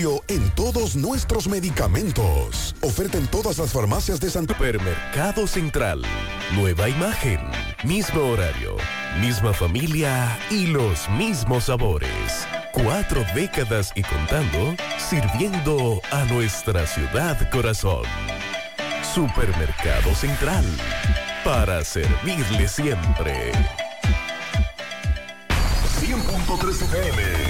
auxilio en todos nuestros medicamentos. Oferta en todas las farmacias de Santo Supermercado Central. Nueva imagen, mismo horario, misma familia y los mismos sabores. Cuatro décadas y contando, sirviendo a nuestra ciudad corazón. Supermercado Central. Para servirle siempre. 100.3 FM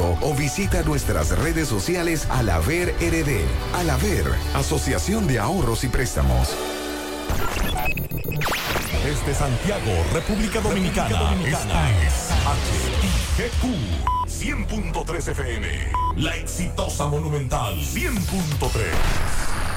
o visita nuestras redes sociales Alaver RD. Alaver, Asociación de Ahorros y Préstamos. Desde Santiago, República Dominicana, esta es HIGQ 100.3 FM. La exitosa Monumental 100.3.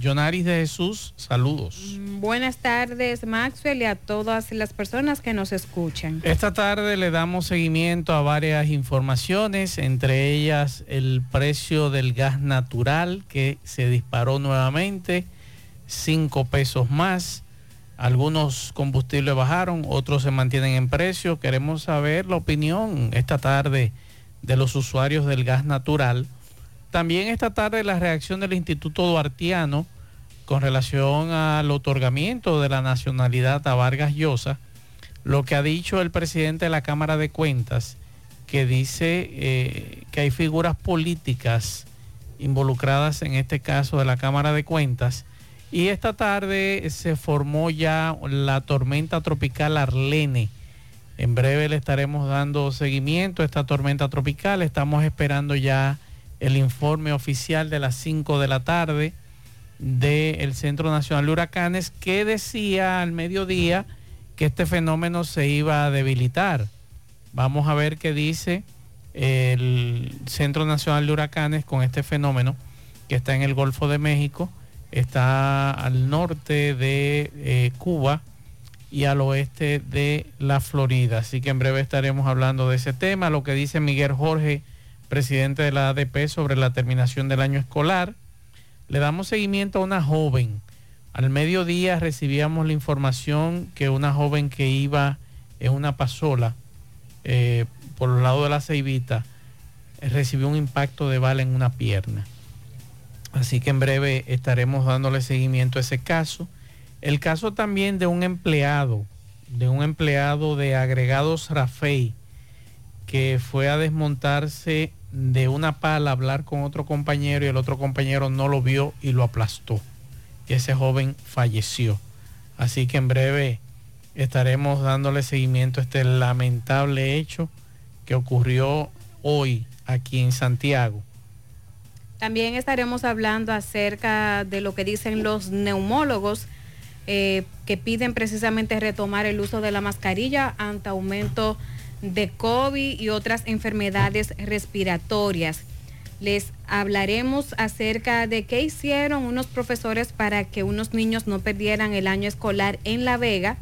Jonaris de Jesús, saludos. Mm, buenas tardes, Maxwell, y a todas las personas que nos escuchan. Esta tarde le damos seguimiento a varias informaciones, entre ellas el precio del gas natural que se disparó nuevamente, cinco pesos más. Algunos combustibles bajaron, otros se mantienen en precio. Queremos saber la opinión esta tarde de los usuarios del gas natural también esta tarde la reacción del Instituto Duartiano con relación al otorgamiento de la nacionalidad a Vargas Llosa, lo que ha dicho el presidente de la Cámara de Cuentas, que dice eh, que hay figuras políticas involucradas en este caso de la Cámara de Cuentas. Y esta tarde se formó ya la tormenta tropical Arlene. En breve le estaremos dando seguimiento a esta tormenta tropical. Estamos esperando ya el informe oficial de las 5 de la tarde del Centro Nacional de Huracanes que decía al mediodía que este fenómeno se iba a debilitar. Vamos a ver qué dice el Centro Nacional de Huracanes con este fenómeno que está en el Golfo de México, está al norte de eh, Cuba y al oeste de la Florida. Así que en breve estaremos hablando de ese tema, lo que dice Miguel Jorge presidente de la ADP, sobre la terminación del año escolar. Le damos seguimiento a una joven. Al mediodía recibíamos la información que una joven que iba en una pasola eh, por los lados de la ceibita recibió un impacto de bala en una pierna. Así que en breve estaremos dándole seguimiento a ese caso. El caso también de un empleado, de un empleado de agregados Rafei, que fue a desmontarse de una pala hablar con otro compañero y el otro compañero no lo vio y lo aplastó. y ese joven falleció. Así que en breve estaremos dándole seguimiento a este lamentable hecho que ocurrió hoy aquí en Santiago. También estaremos hablando acerca de lo que dicen los neumólogos eh, que piden precisamente retomar el uso de la mascarilla ante aumento de COVID y otras enfermedades respiratorias. Les hablaremos acerca de qué hicieron unos profesores para que unos niños no perdieran el año escolar en La Vega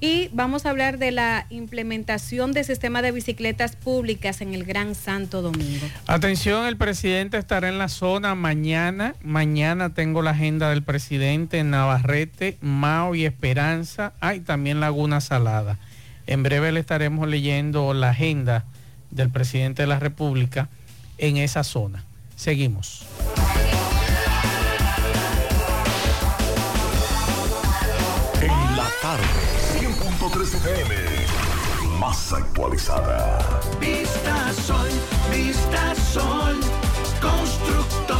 y vamos a hablar de la implementación del sistema de bicicletas públicas en el Gran Santo Domingo. Atención, el presidente estará en la zona mañana. Mañana tengo la agenda del presidente en Navarrete, Mao y Esperanza. Hay también Laguna Salada. En breve le estaremos leyendo la agenda del presidente de la República en esa zona. Seguimos. En la tarde. 100.3 FM. Más actualizada. Vista Sol, Vista Sol. Constructora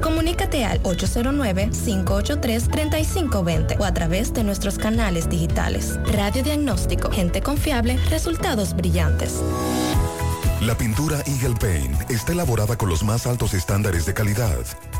comunícate al 809-583-3520 o a través de nuestros canales digitales. Radiodiagnóstico, gente confiable, resultados brillantes. La pintura Eagle Paint está elaborada con los más altos estándares de calidad.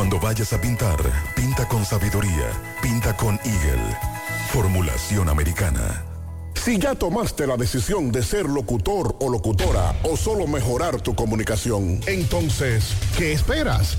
Cuando vayas a pintar, pinta con sabiduría. Pinta con Eagle. Formulación americana. Si ya tomaste la decisión de ser locutor o locutora o solo mejorar tu comunicación, entonces, ¿qué esperas?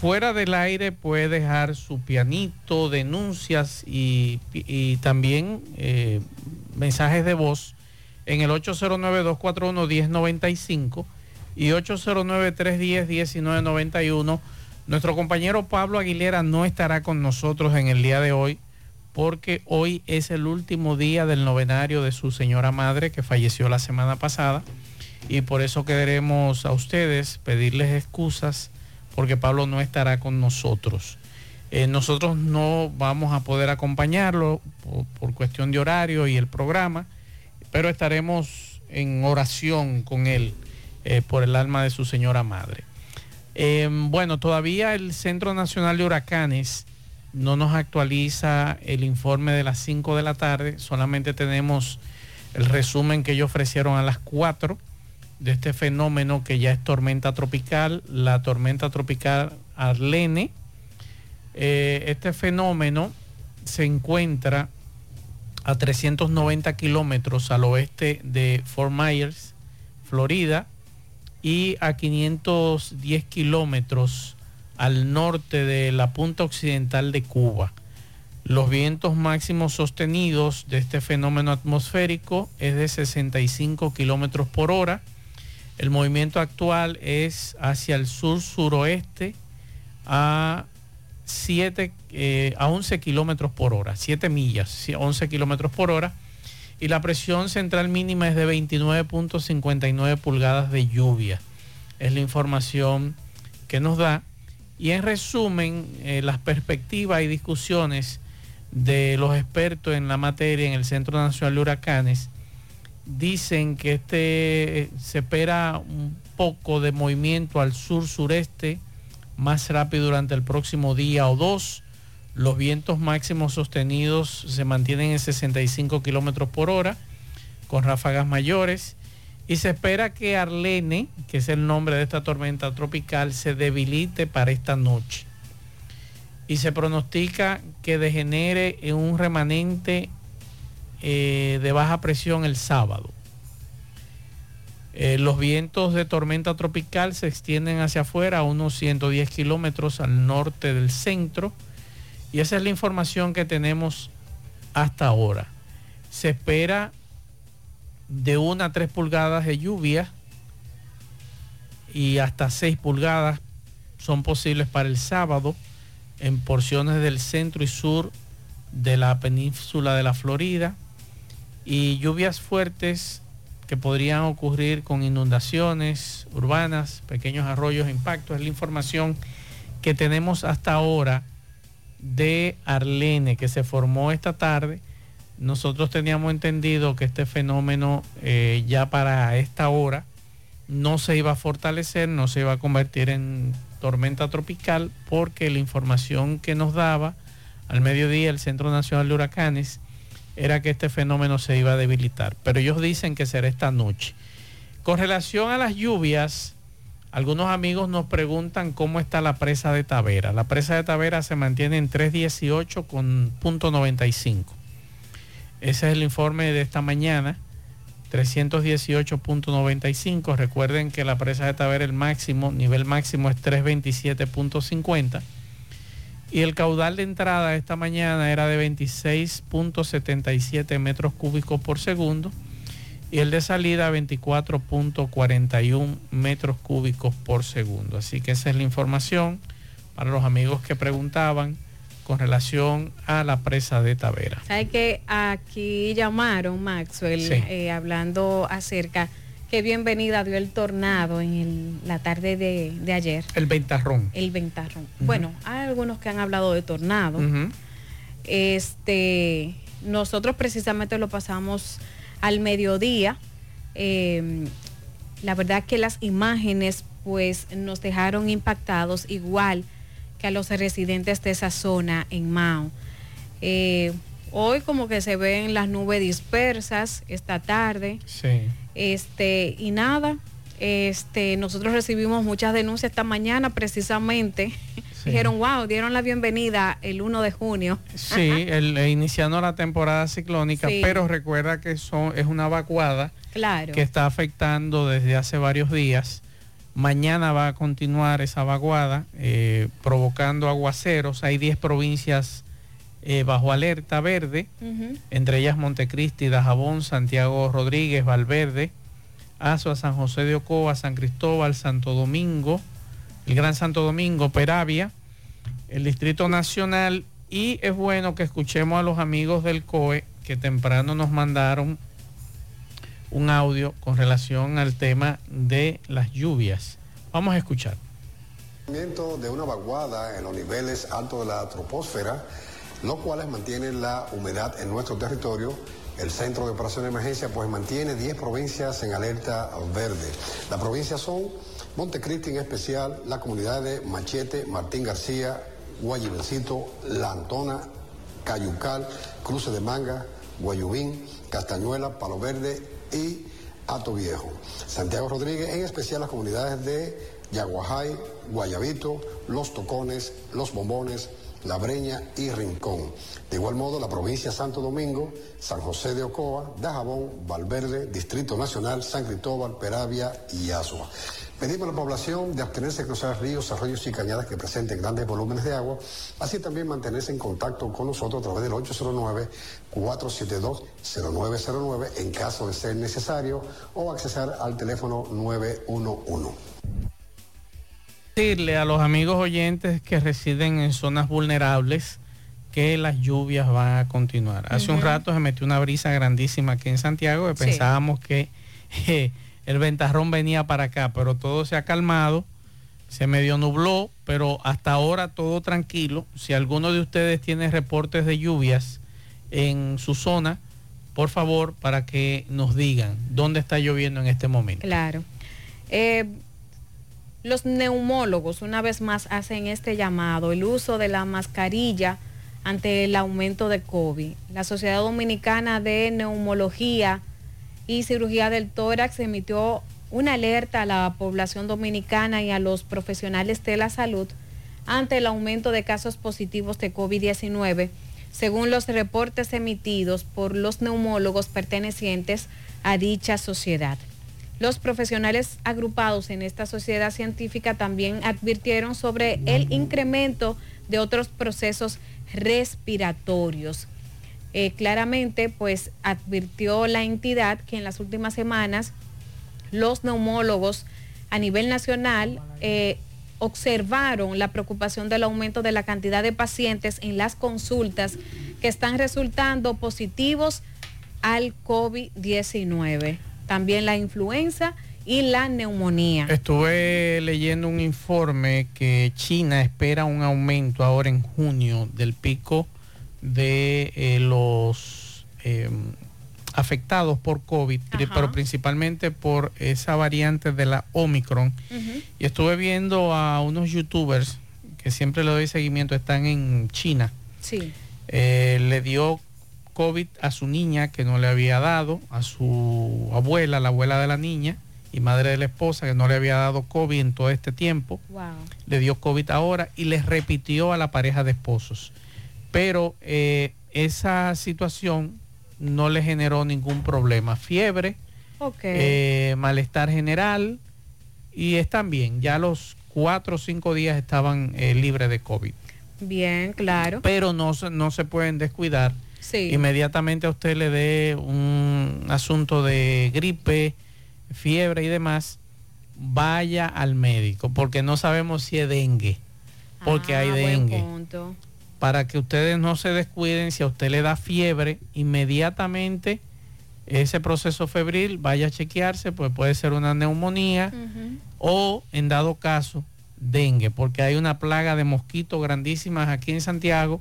Fuera del aire puede dejar su pianito, denuncias y, también eh, mensajes de voz en el 809-241-1095 y 809-310-1991. Nuestro compañero Pablo Aguilera no estará con nosotros en el día de hoy porque hoy es el último día del novenario de su señora madre que falleció la semana pasada y por eso queremos a ustedes pedirles excusas porque Pablo no estará con nosotros. Eh, nosotros no vamos a poder acompañarlo por, cuestión de horario y el programa, pero estaremos en oración con él eh, por el alma de su señora madre. Eh, bueno, todavía el Centro Nacional de Huracanes no nos actualiza el informe de las 5 de la tarde, solamente tenemos el resumen que ellos ofrecieron a las 4 de este fenómeno que ya es tormenta tropical, la tormenta tropical Arlene. Eh, este fenómeno se encuentra a 390 kilómetros al oeste de Fort Myers, Florida, y a 510 kilómetros al norte de la punta occidental de Cuba. Los vientos máximos sostenidos de este fenómeno atmosférico es de 65 kilómetros por hora el movimiento actual es hacia el sur-suroeste a, 7, eh, a 11 kilómetros por hora, 7 millas, 11 kilómetros por hora. Y la presión central mínima es de 29.59 pulgadas de lluvia. Es la información que nos da. Y en resumen, eh, las perspectivas y discusiones de los expertos en la materia en el Centro Nacional de Huracanes dicen que este se espera un poco de movimiento al sur-sureste más rápido durante el próximo día o dos. Los vientos máximos sostenidos se mantienen en 65 kilómetros por hora con ráfagas mayores. Y se espera que Arlene, que es el nombre de esta tormenta tropical, se debilite para esta noche. Y se pronostica que degenere en un remanente eh, de baja presión el sábado. Eh, los vientos de tormenta tropical se extienden hacia afuera a unos 110 kilómetros al norte del centro y esa es la información que tenemos hasta ahora. Se espera de 1 a 3 pulgadas de lluvia y hasta 6 pulgadas son posibles para el sábado en porciones del centro y sur de la península de la Florida, y lluvias fuertes que podrían ocurrir con inundaciones urbanas, pequeños arroyos, impactos. Es la información que tenemos hasta ahora de Arlene, que se formó esta tarde. Nosotros teníamos entendido que este fenómeno eh, ya para esta hora no se iba a fortalecer, no se iba a convertir en tormenta tropical, porque la información que nos daba al mediodía el Centro Nacional de Huracanes era que este fenómeno se iba a debilitar, pero ellos dicen que será esta noche. Con relación a las lluvias, algunos amigos nos preguntan cómo está la presa de Tavera. La presa de Tavera se mantiene en 318 con punto 95. Ese es el informe de esta mañana, 318.95. Recuerden que la presa de Tavera, el máximo, nivel máximo es 327.50 Y el caudal de entrada esta mañana era de 26.77 metros cúbicos por segundo y el de salida 24.41 metros cúbicos por segundo. Así que esa es la información para los amigos que preguntaban con relación a la presa de Tavera. ¿Sabe que aquí llamaron Maxwell Sí. eh, hablando acerca qué bienvenida dio el tornado en el- la tarde de, de ayer? El ventarrón. El ventarrón. Bueno, hay algunos que han hablado de tornado. Este, nosotros precisamente lo pasamos al mediodía. Eh, la verdad que las imágenes pues nos dejaron impactados igual que a los residentes de esa zona en Mao. Eh, hoy como que se ven las nubes dispersas esta tarde. Sí. Este, y nada, este, nosotros recibimos muchas denuncias esta mañana precisamente. Dijeron, wow, dieron la bienvenida el 1 de junio. Sí, el, eh, iniciando la temporada ciclónica, Sí. pero recuerda que son, es una vacuada Claro. que está afectando desde hace varios días. Mañana va a continuar esa vaguada eh, provocando aguaceros. Hay 10 provincias eh, bajo alerta verde, entre ellas Montecristi, Dajabón, Santiago Rodríguez, Valverde, Azua, San José de Ocoa, San Cristóbal, Santo Domingo, el Gran Santo Domingo, Peravia, el Distrito Nacional y es bueno que escuchemos a los amigos del COE que temprano nos mandaron un audio con relación al tema de las lluvias. Vamos a escuchar. de una vaguada en los niveles altos de la troposfera, los cuales mantienen la humedad en nuestro territorio. El Centro de Operaciones de Emergencia pues mantiene 10 provincias en alerta verde. Las provincias son Montecristi en especial, la comunidad de Machete, Martín García, Guayibencito, La Antona, Cayucal, Cruce de Manga, Guayubín, Castañuela, Palo Verde y Ato Viejo. Santiago Rodríguez, en especial las comunidades de Yaguajay, Guayabito, Los Tocones, Los Bombones, La Breña y Rincón. De igual modo, la provincia Santo Domingo, San José de Ocoa, Dajabón, Valverde, Distrito Nacional, San Cristóbal, Peravia y Azua. Pedimos a la población de abstenerse de cruzar ríos, arroyos y cañadas que presenten grandes volúmenes de agua, así también mantenerse en contacto con nosotros a través del 809-472-0909 en caso de ser necesario o accesar al teléfono 911. Decirle a los amigos oyentes que residen en zonas vulnerables que las lluvias van a continuar. Hace un rato se metió una brisa grandísima aquí en Santiago Sí. pensábamos que eh, el ventarrón venía para acá, pero todo se ha calmado, se medio nubló, pero hasta ahora todo tranquilo. Si alguno de ustedes tiene reportes de lluvias en su zona, por favor, para que nos digan dónde está lloviendo en este momento. Claro. Eh, los neumólogos una vez más hacen este llamado, el uso de la mascarilla ante el aumento de COVID. La Sociedad Dominicana de Neumología y Cirugía del Tórax emitió una alerta a la población dominicana y a los profesionales de la salud ante el aumento de casos positivos de COVID-19, según los reportes emitidos por los neumólogos pertenecientes a dicha sociedad. Los profesionales agrupados en esta sociedad científica también advirtieron sobre el incremento de otros procesos respiratorios. Eh, claramente, pues advirtió la entidad que en las últimas semanas los neumólogos a nivel nacional eh, observaron la preocupación del aumento de la cantidad de pacientes en las consultas que están resultando positivos al COVID-19. También la influenza y la neumonía. Estuve leyendo un informe que China espera un aumento ahora en junio del pico de eh, los eh, afectados por COVID, Ajá. pero principalmente por esa variante de la Omicron. Y estuve viendo a unos youtubers que siempre le doy seguimiento, están en China. Sí. Eh, le dio COVID a su niña que no le había dado, a su abuela, la abuela de la niña y madre de la esposa que no le había dado COVID en todo este tiempo. Wow. Le dio COVID ahora y les repitió a la pareja de esposos. Pero eh, esa situación no le generó ningún problema. Fiebre, eh, malestar general y están bien. Ya los cuatro o cinco días estaban eh, libres de COVID. Bien, claro. Pero no, no se pueden descuidar. Sí. Inmediatamente a usted le dé un asunto de gripe, fiebre y demás, vaya al médico, porque no sabemos si es dengue, porque hay Ah, dengue. Para que ustedes no se descuiden, si a usted le da fiebre, inmediatamente ese proceso febril vaya a chequearse, pues puede ser una neumonía o en dado caso dengue, porque hay una plaga de mosquitos grandísimas aquí en Santiago,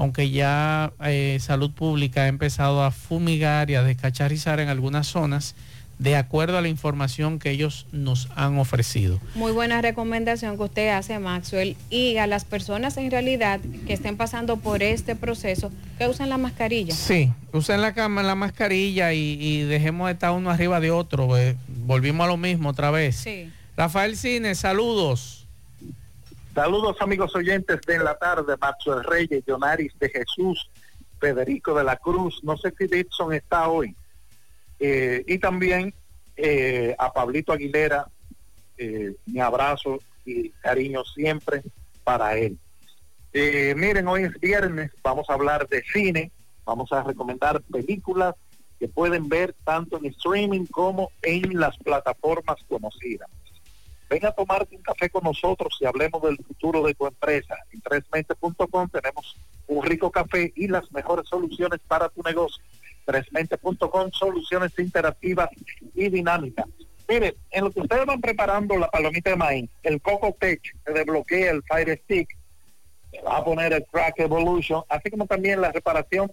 aunque ya eh, Salud Pública ha empezado a fumigar y a descacharizar en algunas zonas de acuerdo a la información que ellos nos han ofrecido. Muy buena recomendación que usted hace, Maxwell. Y a las personas en realidad que estén pasando por este proceso, que usen la mascarilla. Sí, usen la cama, la mascarilla y, y dejemos de estar uno arriba de otro. eh. Volvimos a lo mismo otra vez. Sí. Rafael Cine, saludos. Saludos amigos oyentes de en la tarde, Maxwell Reyes, Jonaris de Jesús, Federico de la Cruz, no sé si Dixon está hoy. Eh, y también eh, a Pablito Aguilera, eh, mi abrazo y cariño siempre para él. Eh, miren, hoy es viernes, vamos a hablar de cine, vamos a recomendar películas que pueden ver tanto en streaming como en las plataformas conocidas. Ven a tomarte un café con nosotros y hablemos del futuro de tu empresa. En tresmente.com tenemos un rico café y las mejores soluciones para tu negocio. Tresmente.com, soluciones interactivas y dinámicas. Mire, en lo que ustedes van preparando la palomita de maíz, el Coco Tech se desbloquea el Fire Stick, se va a poner el Crack Evolution, así como también la reparación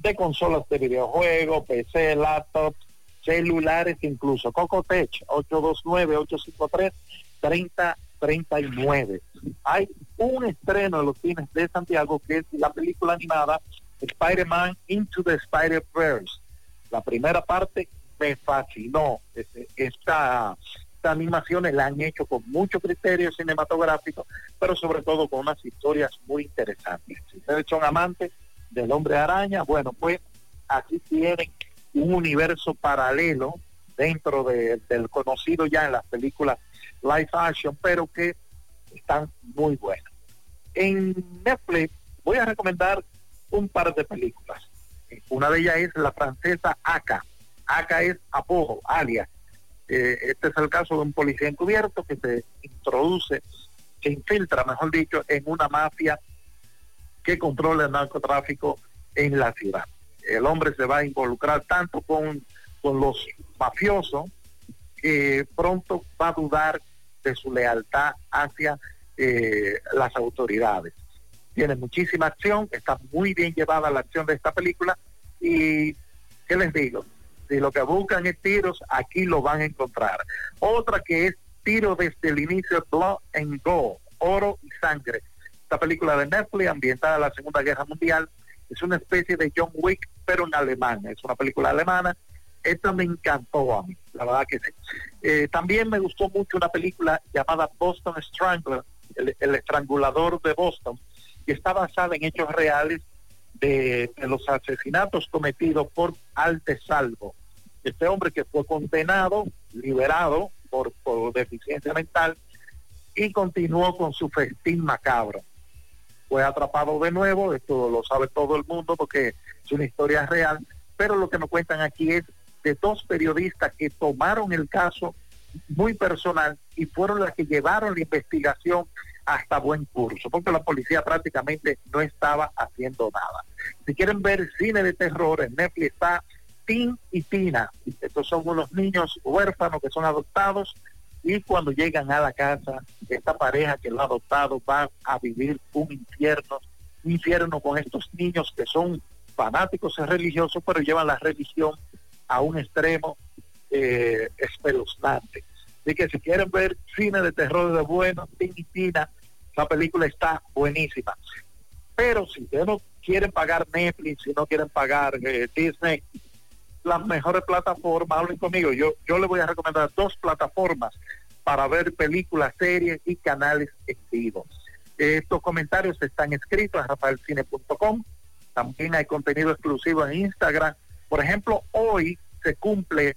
de consolas de videojuegos, PC, laptops, celulares incluso. Cocotech 829-853-3039. Hay un estreno de los cines de Santiago que es la película animada Spider-Man Into the Spider-Verse. La primera parte me fascinó. Esta, esta animación la han hecho con mucho criterio cinematográfico, pero sobre todo con unas historias muy interesantes. Si ustedes son amantes del hombre araña, bueno, pues aquí tienen un universo paralelo dentro de- del conocido ya en las películas live action, pero que están muy buenas. En Netflix voy a recomendar un par de películas. Una de ellas es la francesa Aka. Aka es apodo, alias. Eh, este es el caso de un policía encubierto que se introduce, se infiltra, mejor dicho, en una mafia que controla el narcotráfico en la ciudad. El hombre se va a involucrar tanto con, con los mafiosos que pronto va a dudar de su lealtad hacia eh, las autoridades. Tiene muchísima acción, está muy bien llevada la acción de esta película y, ¿qué les digo? Si lo que buscan es tiros, aquí lo van a encontrar. Otra que es tiro desde el inicio, Blood and Gold, oro y sangre. Esta película de Netflix, ambientada en la Segunda Guerra Mundial, es una especie de John Wick, pero en alemán. Es una película alemana. Esta me encantó a mí, la verdad que sí. Eh, también me gustó mucho una película llamada Boston Strangler, el, estrangulador de Boston, que está basada en hechos reales de, los asesinatos cometidos por Salvo. Este hombre que fue condenado, liberado por, por deficiencia mental y continuó con su festín macabro. Fue atrapado de nuevo, esto lo sabe todo el mundo porque es una historia real, pero lo que nos cuentan aquí es de dos periodistas que tomaron el caso muy personal y fueron las que llevaron la investigación hasta buen curso, porque la policía prácticamente no estaba haciendo nada. Si quieren ver cine de terror, en Netflix está Tim y Tina. Estos son unos niños huérfanos que son adoptados y cuando llegan a la casa, esta pareja que lo ha adoptado va a vivir un infierno, un infierno con estos niños que son fanáticos religiosos, pero llevan la religión a un extremo eh, espeluznante. Así que si quieren ver cine de terror de bueno, Tina, la película está buenísima. Pero si ustedes no quieren pagar Netflix, si no quieren pagar eh, Disney, las mejores plataformas, hablen conmigo. Yo, yo les voy a recomendar dos plataformas para ver películas, series y canales en vivo. Estos comentarios están escritos en rafaelcine.com. También hay contenido exclusivo en Instagram. Por ejemplo, hoy se cumple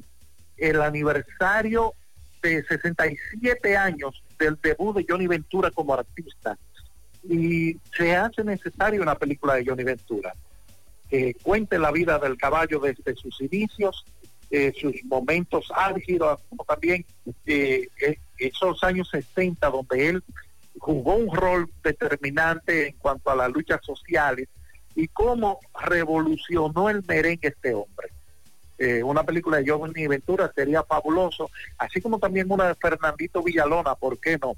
el aniversario de 67 años del debut de Johnny Ventura como artista. Y se hace necesario una película de Johnny Ventura cuente la vida del caballo desde sus inicios, eh, sus momentos álgidos, como también eh, esos años 60 donde él jugó un rol determinante en cuanto a las luchas sociales y cómo revolucionó el merengue este hombre. Eh, una película de Johnny Ventura sería fabuloso, así como también una de Fernandito Villalona, ¿por qué no?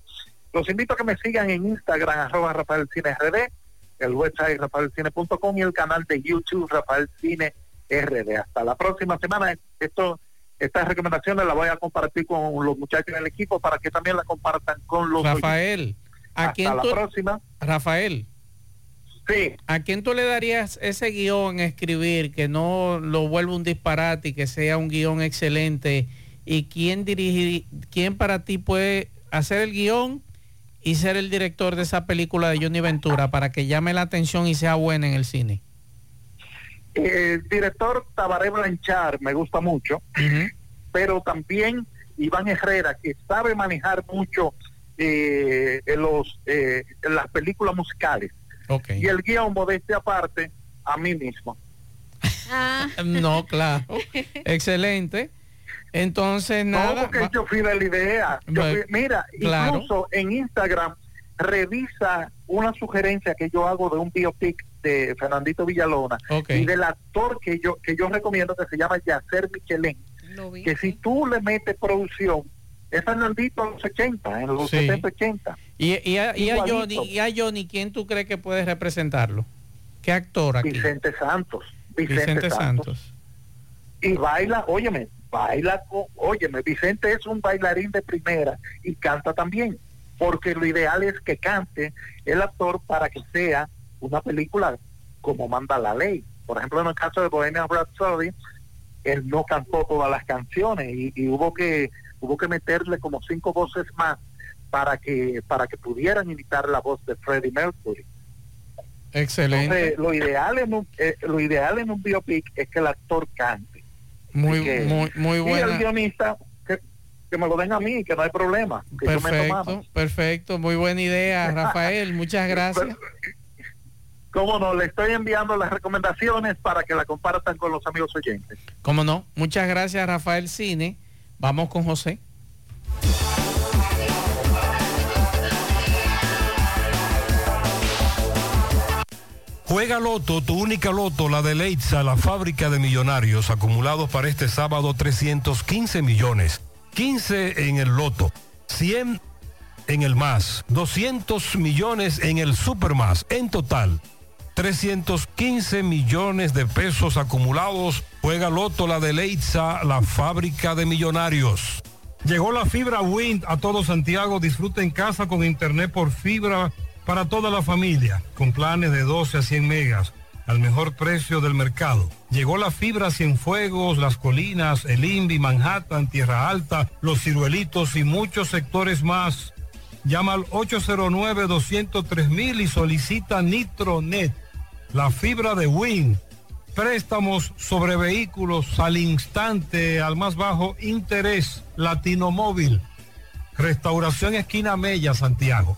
Los invito a que me sigan en Instagram, arroba Rafael Cine RD, el website rafaelcine.com y el canal de YouTube Rafael Cine RD. Hasta la próxima semana. Esto, estas recomendaciones las voy a compartir con los muchachos del equipo para que también las compartan con los Rafael, ¿a Hasta quién la tú- próxima. Rafael. Sí. ¿A quién tú le darías ese guion a escribir que no lo vuelva un disparate y que sea un guion excelente? ¿Y quién dirigir, quién para ti puede hacer el guion y ser el director de esa película de Johnny Ventura para que llame la atención y sea buena en el cine? El director Tabaré Blanchard me gusta mucho, pero también Iván Herrera, que sabe manejar mucho eh, en los, eh, en las películas musicales. Y el guion, modestia aparte, a mí mismo. No, claro. Excelente. Entonces, No, nada. porque va- yo fui de la idea. Yo fui- mira, claro. incluso en Instagram revisa una sugerencia que yo hago de un biopic de Fernandito Villalona y del actor que yo que yo recomiendo que se llama Yacer Michelén. Que si tú le metes producción, es Fernandito a los 80, en los Sí. 70, 80. Y, y a, y a. Johnny, y a Johnny, ¿quién tú crees que puede representarlo? ¿Qué actor aquí? Vicente Santos. Vicente, Vicente Santos. Santos. Y baila, óyeme, baila, con, óyeme, Vicente es un bailarín de primera y canta también, porque lo ideal es que cante el actor para que sea una película como manda la ley. Por ejemplo, en el caso de Bohemian Rhapsody, él no cantó todas las canciones y, y hubo que hubo que meterle como cinco voces más para que para que pudieran imitar la voz de Freddie Mercury. Excelente. Entonces, lo ideal en un eh, lo ideal en un biopic es que el actor cante. Muy, Y que- muy, muy y buena. el guionista que, que me lo den a mí, que no hay problema. Que Perfecto, perfecto. Muy buena idea, Rafael. Muchas gracias. Cómo no, le estoy enviando las recomendaciones para que la compartan con los amigos oyentes. ¿Cómo no? Muchas gracias, Rafael Cine. Vamos con José. Juega Loto, tu única Loto, la de Leitza, la fábrica de millonarios, acumulados para este sábado 315 millones, 15 en el Loto, 100 en el más, 200 millones en el Super más, en total 315 millones de pesos acumulados. Juega Loto, la de Leitza, la fábrica de millonarios. Llegó la fibra Wind a todo Santiago. Disfruta en casa con internet por fibra para toda la familia, con planes de 12 a 100 megas al mejor precio del mercado. Llegó la fibra Cienfuegos, Las Colinas, El Invi, Manhattan, Tierra Alta, Los Ciruelitos y muchos sectores más. Llama al 809-203 y solicita Nitronet, la fibra de Win. Préstamos sobre vehículos al instante, al más bajo interés, Latino Móvil. Restauración Esquina Mella, Santiago.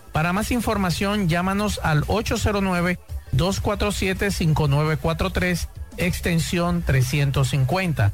Para más información llámanos al 809-247-5943 extensión 350.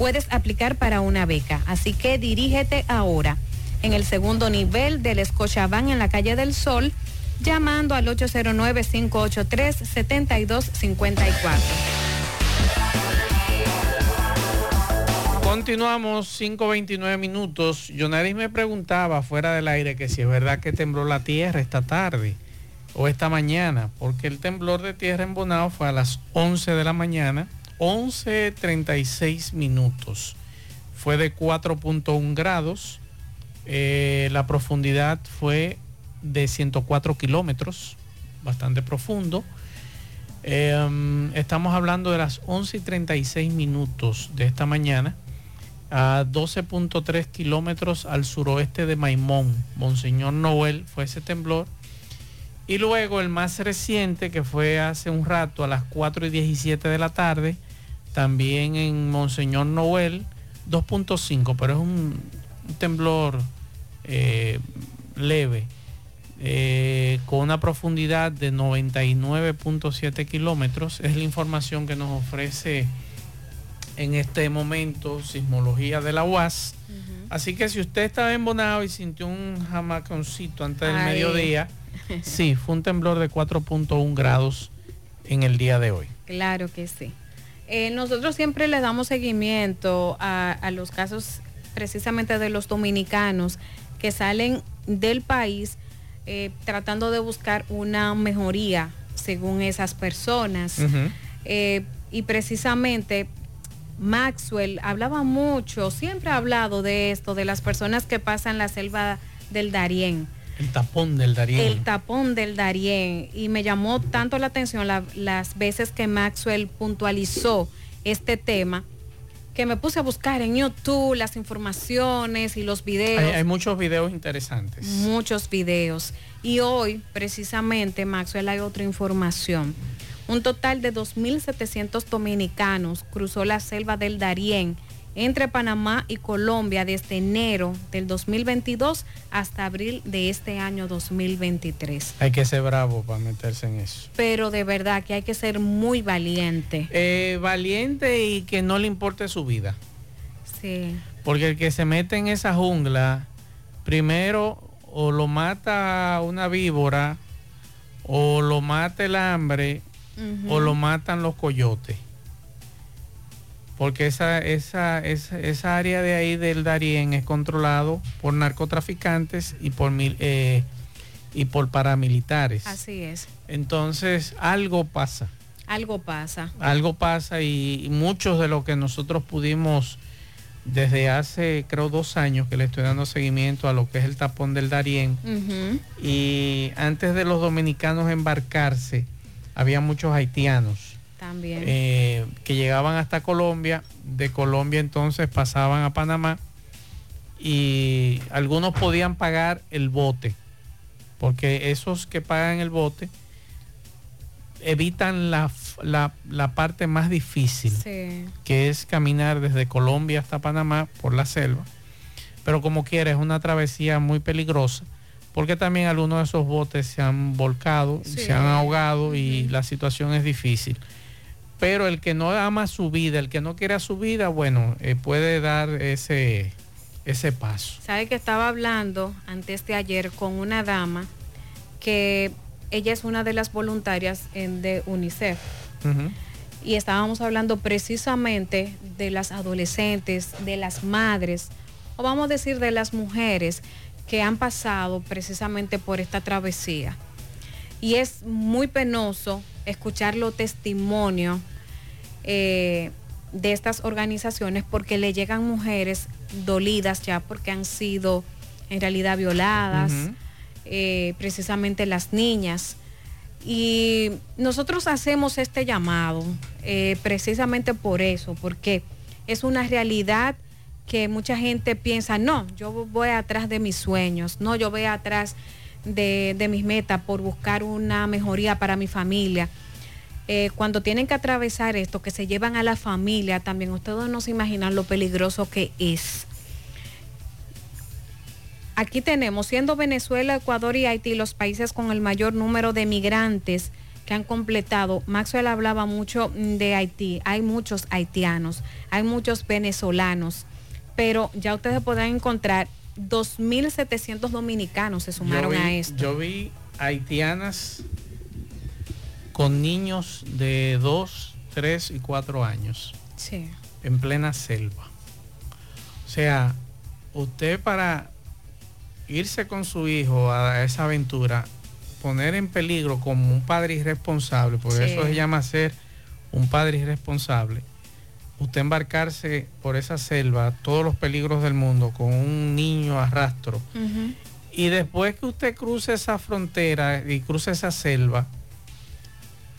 puedes aplicar para una beca. Así que dirígete ahora en el segundo nivel del Escochabán en la calle del Sol, llamando al 809-583-7254. Continuamos 5.29 minutos. Yonaris me preguntaba fuera del aire que si es verdad que tembló la tierra esta tarde o esta mañana, porque el temblor de tierra en Bonao fue a las 11 de la mañana 11.36 minutos. Fue de 4.1 grados. Eh, la profundidad fue de 104 kilómetros, bastante profundo. Eh, estamos hablando de las 11.36 minutos de esta mañana a 12.3 kilómetros al suroeste de Maimón. Monseñor Noel fue ese temblor. Y luego el más reciente, que fue hace un rato a las 4 y 17 de la tarde, también en Monseñor Noel 2.5, pero es un, temblor eh, leve, eh, con una profundidad de 99.7 kilómetros. Es la información que nos ofrece en este momento Sismología de la UAS. Así que si usted estaba embonado y sintió un jamaconcito antes del mediodía, sí, fue un temblor de 4.1 grados en el día de hoy. Claro que sí. Eh, nosotros siempre le damos seguimiento a, los casos precisamente de los dominicanos que salen del país eh, tratando de buscar una mejoría según esas personas. Eh, y precisamente Maxwell hablaba mucho, siempre ha hablado de esto, de las personas que pasan la selva del Darién el tapón del Darién. El tapón del Darién. Y me llamó tanto la atención las veces que Maxwell puntualizó este tema que me puse a buscar en YouTube las informaciones y los videos. Hay, hay, muchos videos interesantes. Muchos videos. Y hoy, precisamente, Maxwell, hay otra información. Un total de 2.700 dominicanos cruzó la selva del Darién entre Panamá y Colombia desde enero del 2022 hasta abril de este año 2023. Hay que ser bravo para meterse en eso. Pero de verdad que hay que ser muy valiente. Eh, valiente y que no le importe su vida. Sí. Porque el que se mete en esa jungla, primero o lo mata una víbora, o lo mata el hambre, o lo matan los coyotes porque esa, esa, esa, área de ahí del Darién es controlado por narcotraficantes y por, eh, y por paramilitares. Así es. Entonces, algo pasa. Algo pasa. Algo pasa y, muchos de lo que nosotros pudimos desde hace, creo, dos años que le estoy dando seguimiento a lo que es el tapón del Darién. Y antes de los dominicanos embarcarse, había muchos haitianos también. Eh, que llegaban hasta Colombia, de Colombia entonces pasaban a Panamá y algunos podían pagar el bote, porque esos que pagan el bote evitan la, parte más difícil, que es caminar desde Colombia hasta Panamá por la selva. Pero como quiera, es una travesía muy peligrosa, porque también algunos de esos botes se han volcado, se han ahogado y la situación es difícil Pero el que no ama su vida, el que no quiere a su vida, bueno, eh, puede dar ese, ese paso. Sabe que estaba hablando antes de ayer con una dama que ella es una de las voluntarias en, de UNICEF. Y estábamos hablando precisamente de las adolescentes, de las madres, o vamos a decir de las mujeres que han pasado precisamente por esta travesía. Y es muy penoso escuchar los testimonios eh, de estas organizaciones porque le llegan mujeres dolidas ya porque han sido en realidad violadas, eh, precisamente las niñas. Y nosotros hacemos este llamado eh, precisamente por eso, porque es una realidad que mucha gente piensa, no, yo voy atrás de mis sueños, no, yo voy atrás de, de mis metas por buscar una mejoría para mi familia. Eh, cuando tienen que atravesar esto, que se llevan a la familia, también ustedes no se imaginan lo peligroso que es. Aquí tenemos, siendo Venezuela, Ecuador y Haití los países con el mayor número de migrantes que han completado. Maxwell hablaba mucho de Haití. Hay muchos haitianos, hay muchos venezolanos, pero ya ustedes podrán encontrar 2.700 dominicanos se sumaron a esto. Yo vi haitianas con niños de 2, 3 y 4 años. Sí. En plena selva. O sea, usted para irse con su hijo a esa aventura, poner en peligro como un padre irresponsable, porque eso se llama ser un padre irresponsable, usted embarcarse por esa selva, todos los peligros del mundo, con un niño a rastro, y después que usted cruce esa frontera y cruce esa selva,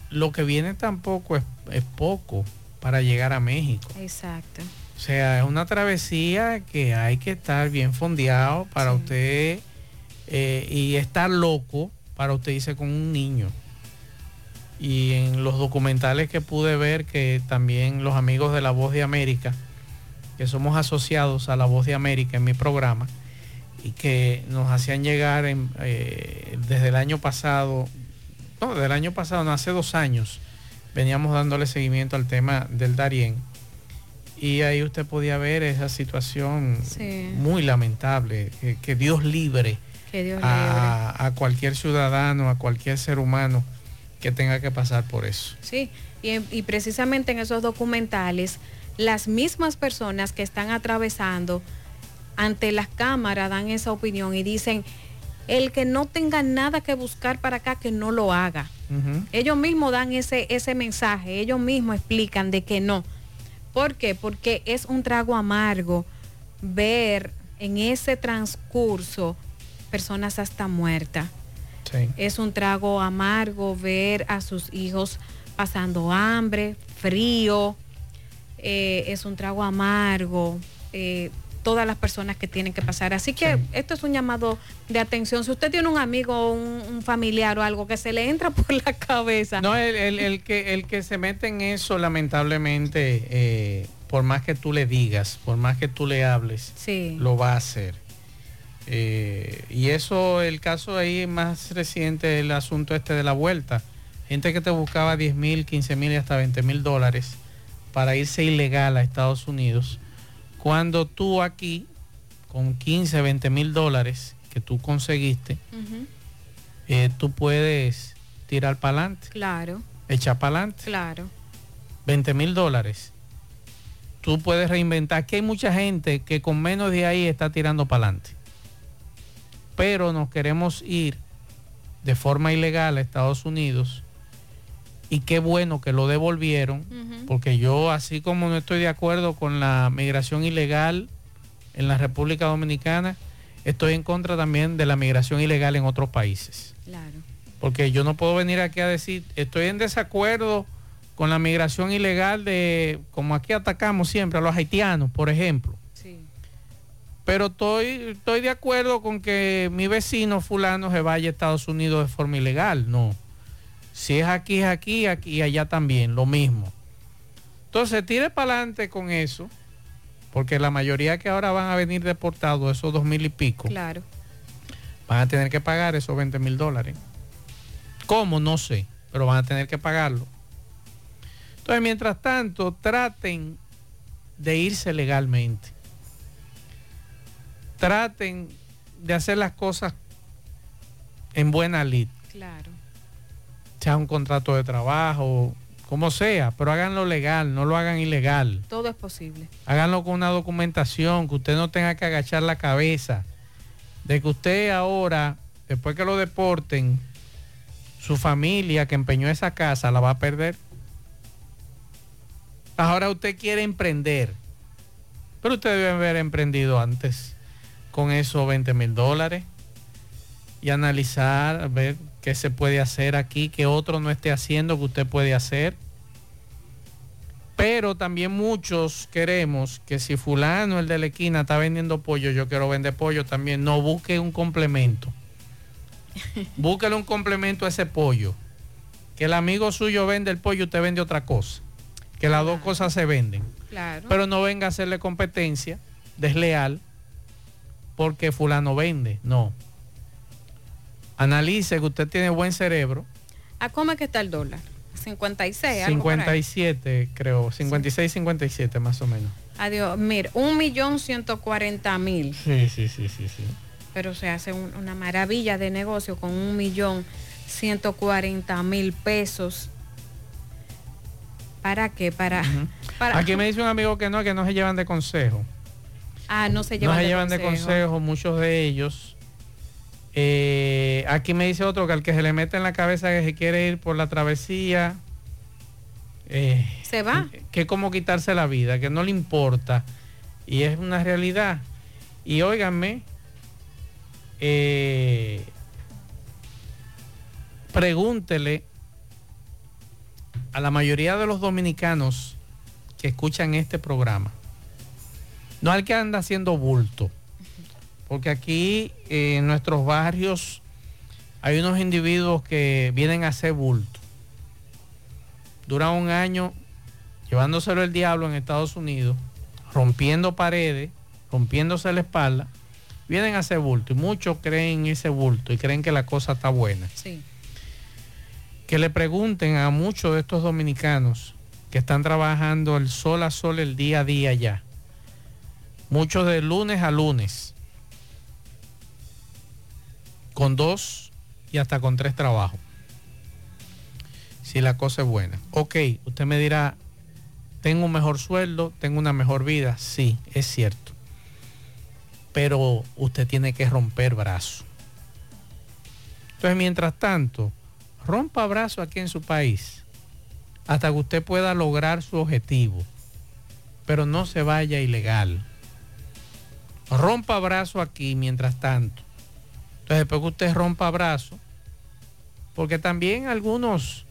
lo que viene tampoco es, es poco para llegar a México. Exacto. O sea, es una travesía que hay que estar bien fondeado para usted eh, y estar loco para usted irse con un niño. Y en los documentales que pude ver, que también los amigos de La Voz de América, que somos asociados a La Voz de América en mi programa, y que nos hacían llegar en, eh, desde el año pasado, no, desde el año pasado, no, hace dos años, veníamos dándole seguimiento al tema del Darién. Y ahí usted podía ver esa situación muy lamentable, que, Dios libre, a, a, cualquier ciudadano, a cualquier ser humano que tenga que pasar por eso. Sí, y, y precisamente en esos documentales, las mismas personas que están atravesando ante las cámaras dan esa opinión y dicen, el que no tenga nada que buscar para acá, que no lo haga. Ellos mismos dan ese, ese mensaje, ellos mismos explican de que no ¿Por qué? Porque es un trago amargo ver en ese transcurso personas hasta muertas. Es un trago amargo ver a sus hijos pasando hambre, frío. Eh, es un trago amargo. Eh, todas las personas que tienen que pasar. Así que esto es un llamado de atención. Si usted tiene un amigo, un, un familiar o algo que se le entra por la cabeza. No, el, que, el que se mete en eso, lamentablemente, eh, por más que tú le digas, por más que tú le hables, lo va a hacer. Eh, y eso, el caso ahí más reciente, el asunto este de la vuelta. Gente que te buscaba 10 mil, 15 mil y hasta 20 mil dólares para irse ilegal a Estados Unidos cuando tú aquí, con 15, 20 mil dólares que tú conseguiste, eh, tú puedes tirar para adelante. Claro. Echar para adelante. Claro. 20 mil dólares. Tú puedes reinventar. Aquí hay mucha gente que con menos de ahí está tirando para adelante. Pero nos queremos ir de forma ilegal a Estados Unidos y qué bueno que lo devolvieron, porque yo así como no estoy de acuerdo con la migración ilegal en la República Dominicana, estoy en contra también de la migración ilegal en otros países. Claro. Porque yo no puedo venir aquí a decir, estoy en desacuerdo con la migración ilegal de, como aquí atacamos siempre a los haitianos, por ejemplo. Pero estoy, estoy de acuerdo con que mi vecino fulano se vaya a Estados Unidos de forma ilegal. No. Si es aquí, es aquí, aquí y allá también, lo mismo. Entonces, tire para adelante con eso, porque la mayoría que ahora van a venir deportados, esos dos mil y pico, claro. van a tener que pagar esos 20 mil dólares. ¿Cómo? No sé, pero van a tener que pagarlo. Entonces, mientras tanto, traten de irse legalmente. Traten de hacer las cosas en buena lid. Claro. Sea un contrato de trabajo, como sea, pero háganlo legal, no lo hagan ilegal. Todo es posible. Háganlo con una documentación, que usted no tenga que agachar la cabeza. De que usted ahora, después que lo deporten, su familia que empeñó esa casa la va a perder. Ahora usted quiere emprender, pero usted debe haber emprendido antes con esos 20 mil dólares y analizar, ver qué se puede hacer aquí, que otro no esté haciendo, que usted puede hacer. Pero también muchos queremos que si fulano, el de la esquina, está vendiendo pollo, yo quiero vender pollo también. No busque un complemento. Búsquele un complemento a ese pollo. Que el amigo suyo vende el pollo, usted vende otra cosa. Que las dos cosas se venden. Claro. Pero no venga a hacerle competencia desleal porque fulano vende. No. Analice que usted tiene buen cerebro. ¿A cómo es que está el dólar? 56. algo por ahí. 57 creo. 56, 57 más o menos. Adiós. Mire, un millón ciento cuarenta mil. Sí, sí, sí, sí, sí. Pero se hace un- una maravilla de negocio con un millón ciento cuarenta mil pesos. ¿Para qué? Para, para- Aquí me dice un amigo que no, que no se llevan de consejo. Ah, no se No llevan, se de, llevan de consejo. muchos de ellos. Eh, aquí me dice otro que al que se le mete en la cabeza que se quiere ir por la travesía, eh, Se va. que es como quitarse la vida, que no le importa. Y es una realidad. Y óiganme, eh, pregúntele a la mayoría de los dominicanos que escuchan este programa. No al que anda haciendo bulto. Porque aquí eh, en nuestros barrios hay unos individuos que vienen a hacer bulto. Duran un año llevándoselo el diablo en Estados Unidos, rompiendo paredes, rompiéndose la espalda, vienen a hacer bulto. Y muchos creen en ese bulto y creen que la cosa está buena. Sí. Que le pregunten a muchos de estos dominicanos que están trabajando el sol a sol el día a día ya. Muchos de lunes a lunes. Con dos y hasta con tres trabajos. Si la cosa es buena. Ok, usted me dirá, tengo un mejor sueldo, tengo una mejor vida. Sí, es cierto. Pero usted tiene que romper brazo. Entonces, mientras tanto, rompa brazo aquí en su país hasta que usted pueda lograr su objetivo. Pero no se vaya ilegal. Rompa brazo aquí mientras tanto. Entonces, después que usted rompa brazo, porque también algunos,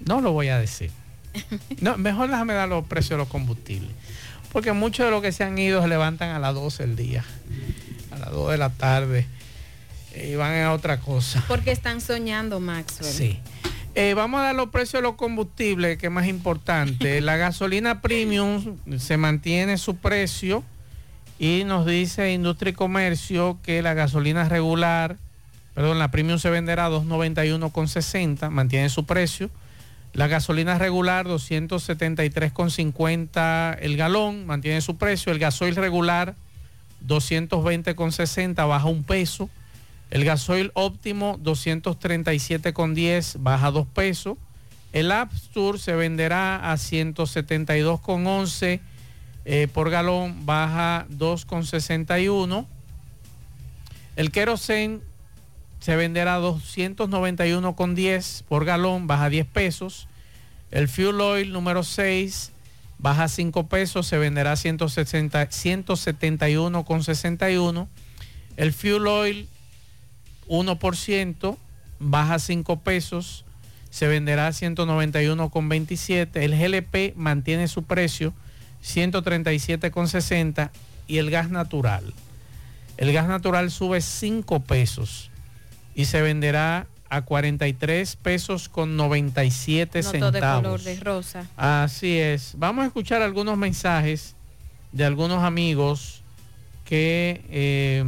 no lo voy a decir. No, mejor déjame dar los precios de los combustibles. Porque muchos de los que se han ido se levantan a las 12 del día, a las 2 de la tarde, y van a otra cosa. Porque están soñando, Maxwell. Sí. Eh, vamos a dar los precios de los combustibles, que es más importante. La gasolina premium se mantiene su precio y nos dice Industria y Comercio que la gasolina regular, perdón, la premium se venderá a 291,60, mantiene su precio. La gasolina regular 273,50 el galón, mantiene su precio. El gasoil regular 220,60, baja un peso. El gasoil óptimo 237,10 baja 2 pesos. El Abstur se venderá a 172,11 eh, por galón, baja 2,61. El Kerosen se venderá a 291,10 por galón, baja 10 pesos. El Fuel Oil número 6 baja 5 pesos, se venderá a 160 171,61. El Fuel Oil 1%, baja 5 pesos, se venderá a 191,27. El GLP mantiene su precio 137,60 y el gas natural. El gas natural sube 5 pesos y se venderá a 43 pesos con 97 Noto de centavos. color de rosa. Así es. Vamos a escuchar algunos mensajes de algunos amigos que eh,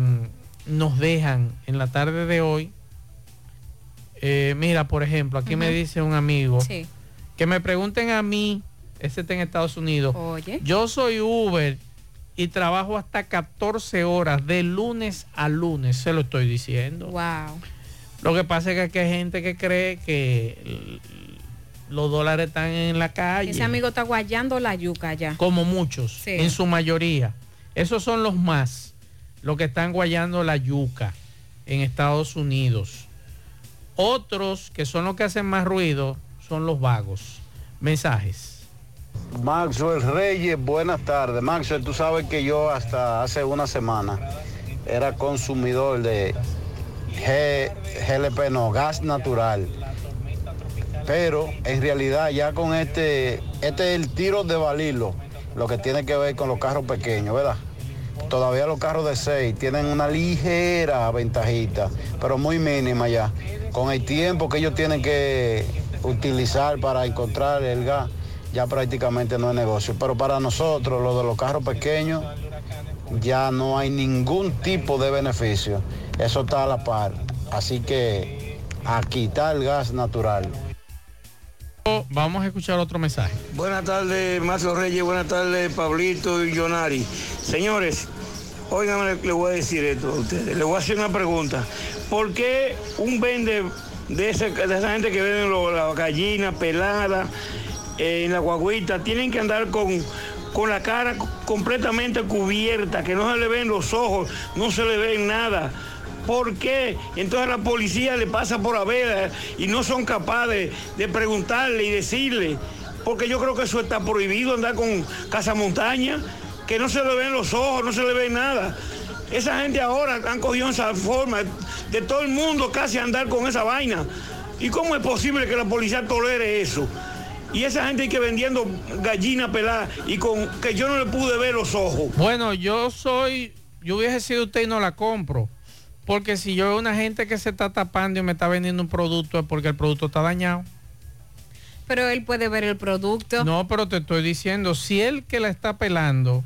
nos dejan en la tarde de hoy. Eh, mira, por ejemplo, aquí me dice un amigo Sí. Que me pregunten a mí, ese está en Estados Unidos. Oye. Yo soy Uber y trabajo hasta 14 horas de lunes a lunes, se lo estoy diciendo. Wow. Lo que pasa es que aquí hay gente que cree que los dólares están en la calle. Ese amigo está guayando la yuca ya. Como muchos, Sí. en su mayoría. Esos son los más, los que están guayando la yuca en Estados Unidos. Otros que son los que hacen más ruido son los vagos. Mensajes. Maxwell Reyes, buenas tardes. Maxwell, tú sabes que yo hasta hace una semana era consumidor de G- GLP, no, gas natural. Pero en realidad ya con este, este es el tiro de Balilo, lo que tiene que ver con los carros pequeños, ¿verdad? Todavía los carros de 6 tienen una ligera ventajita, pero muy mínima ya. Con el tiempo que ellos tienen que utilizar para encontrar el gas, ya prácticamente no es negocio. Pero para nosotros, los de los carros pequeños, ya no hay ningún tipo de beneficio. Eso está a la par. Así que a quitar el gas natural. Vamos a escuchar otro mensaje. Buenas tardes, Marcelo Reyes. Buenas tardes, Pablito y Jonari. Señores, oigan, le, voy a decir esto a ustedes. Le voy a hacer una pregunta. ¿Por qué un vende de, esa gente que vende la gallina pelada eh, en la guaguita tienen que andar con, con la cara completamente cubierta, que no se le ven los ojos, no se le ven nada? ¿Por qué? Entonces la policía le pasa por a ver eh, y no son capaces de preguntarle y decirle. Porque yo creo que eso está prohibido, andar con cazamontaña, que no se le ven los ojos, no se le ve nada. Esa gente ahora han cogido esa forma de todo el mundo casi andar con esa vaina. ¿Y cómo es posible que la policía tolere eso? Y esa gente que vendiendo gallina pelada y con que yo no le pude ver los ojos. Bueno, yo soy, yo hubiese sido usted y no la compro. Porque si yo veo una gente que se está tapando y me está vendiendo un producto es porque el producto está dañado. Pero él puede ver el producto. No, pero te estoy diciendo, si él que la está pelando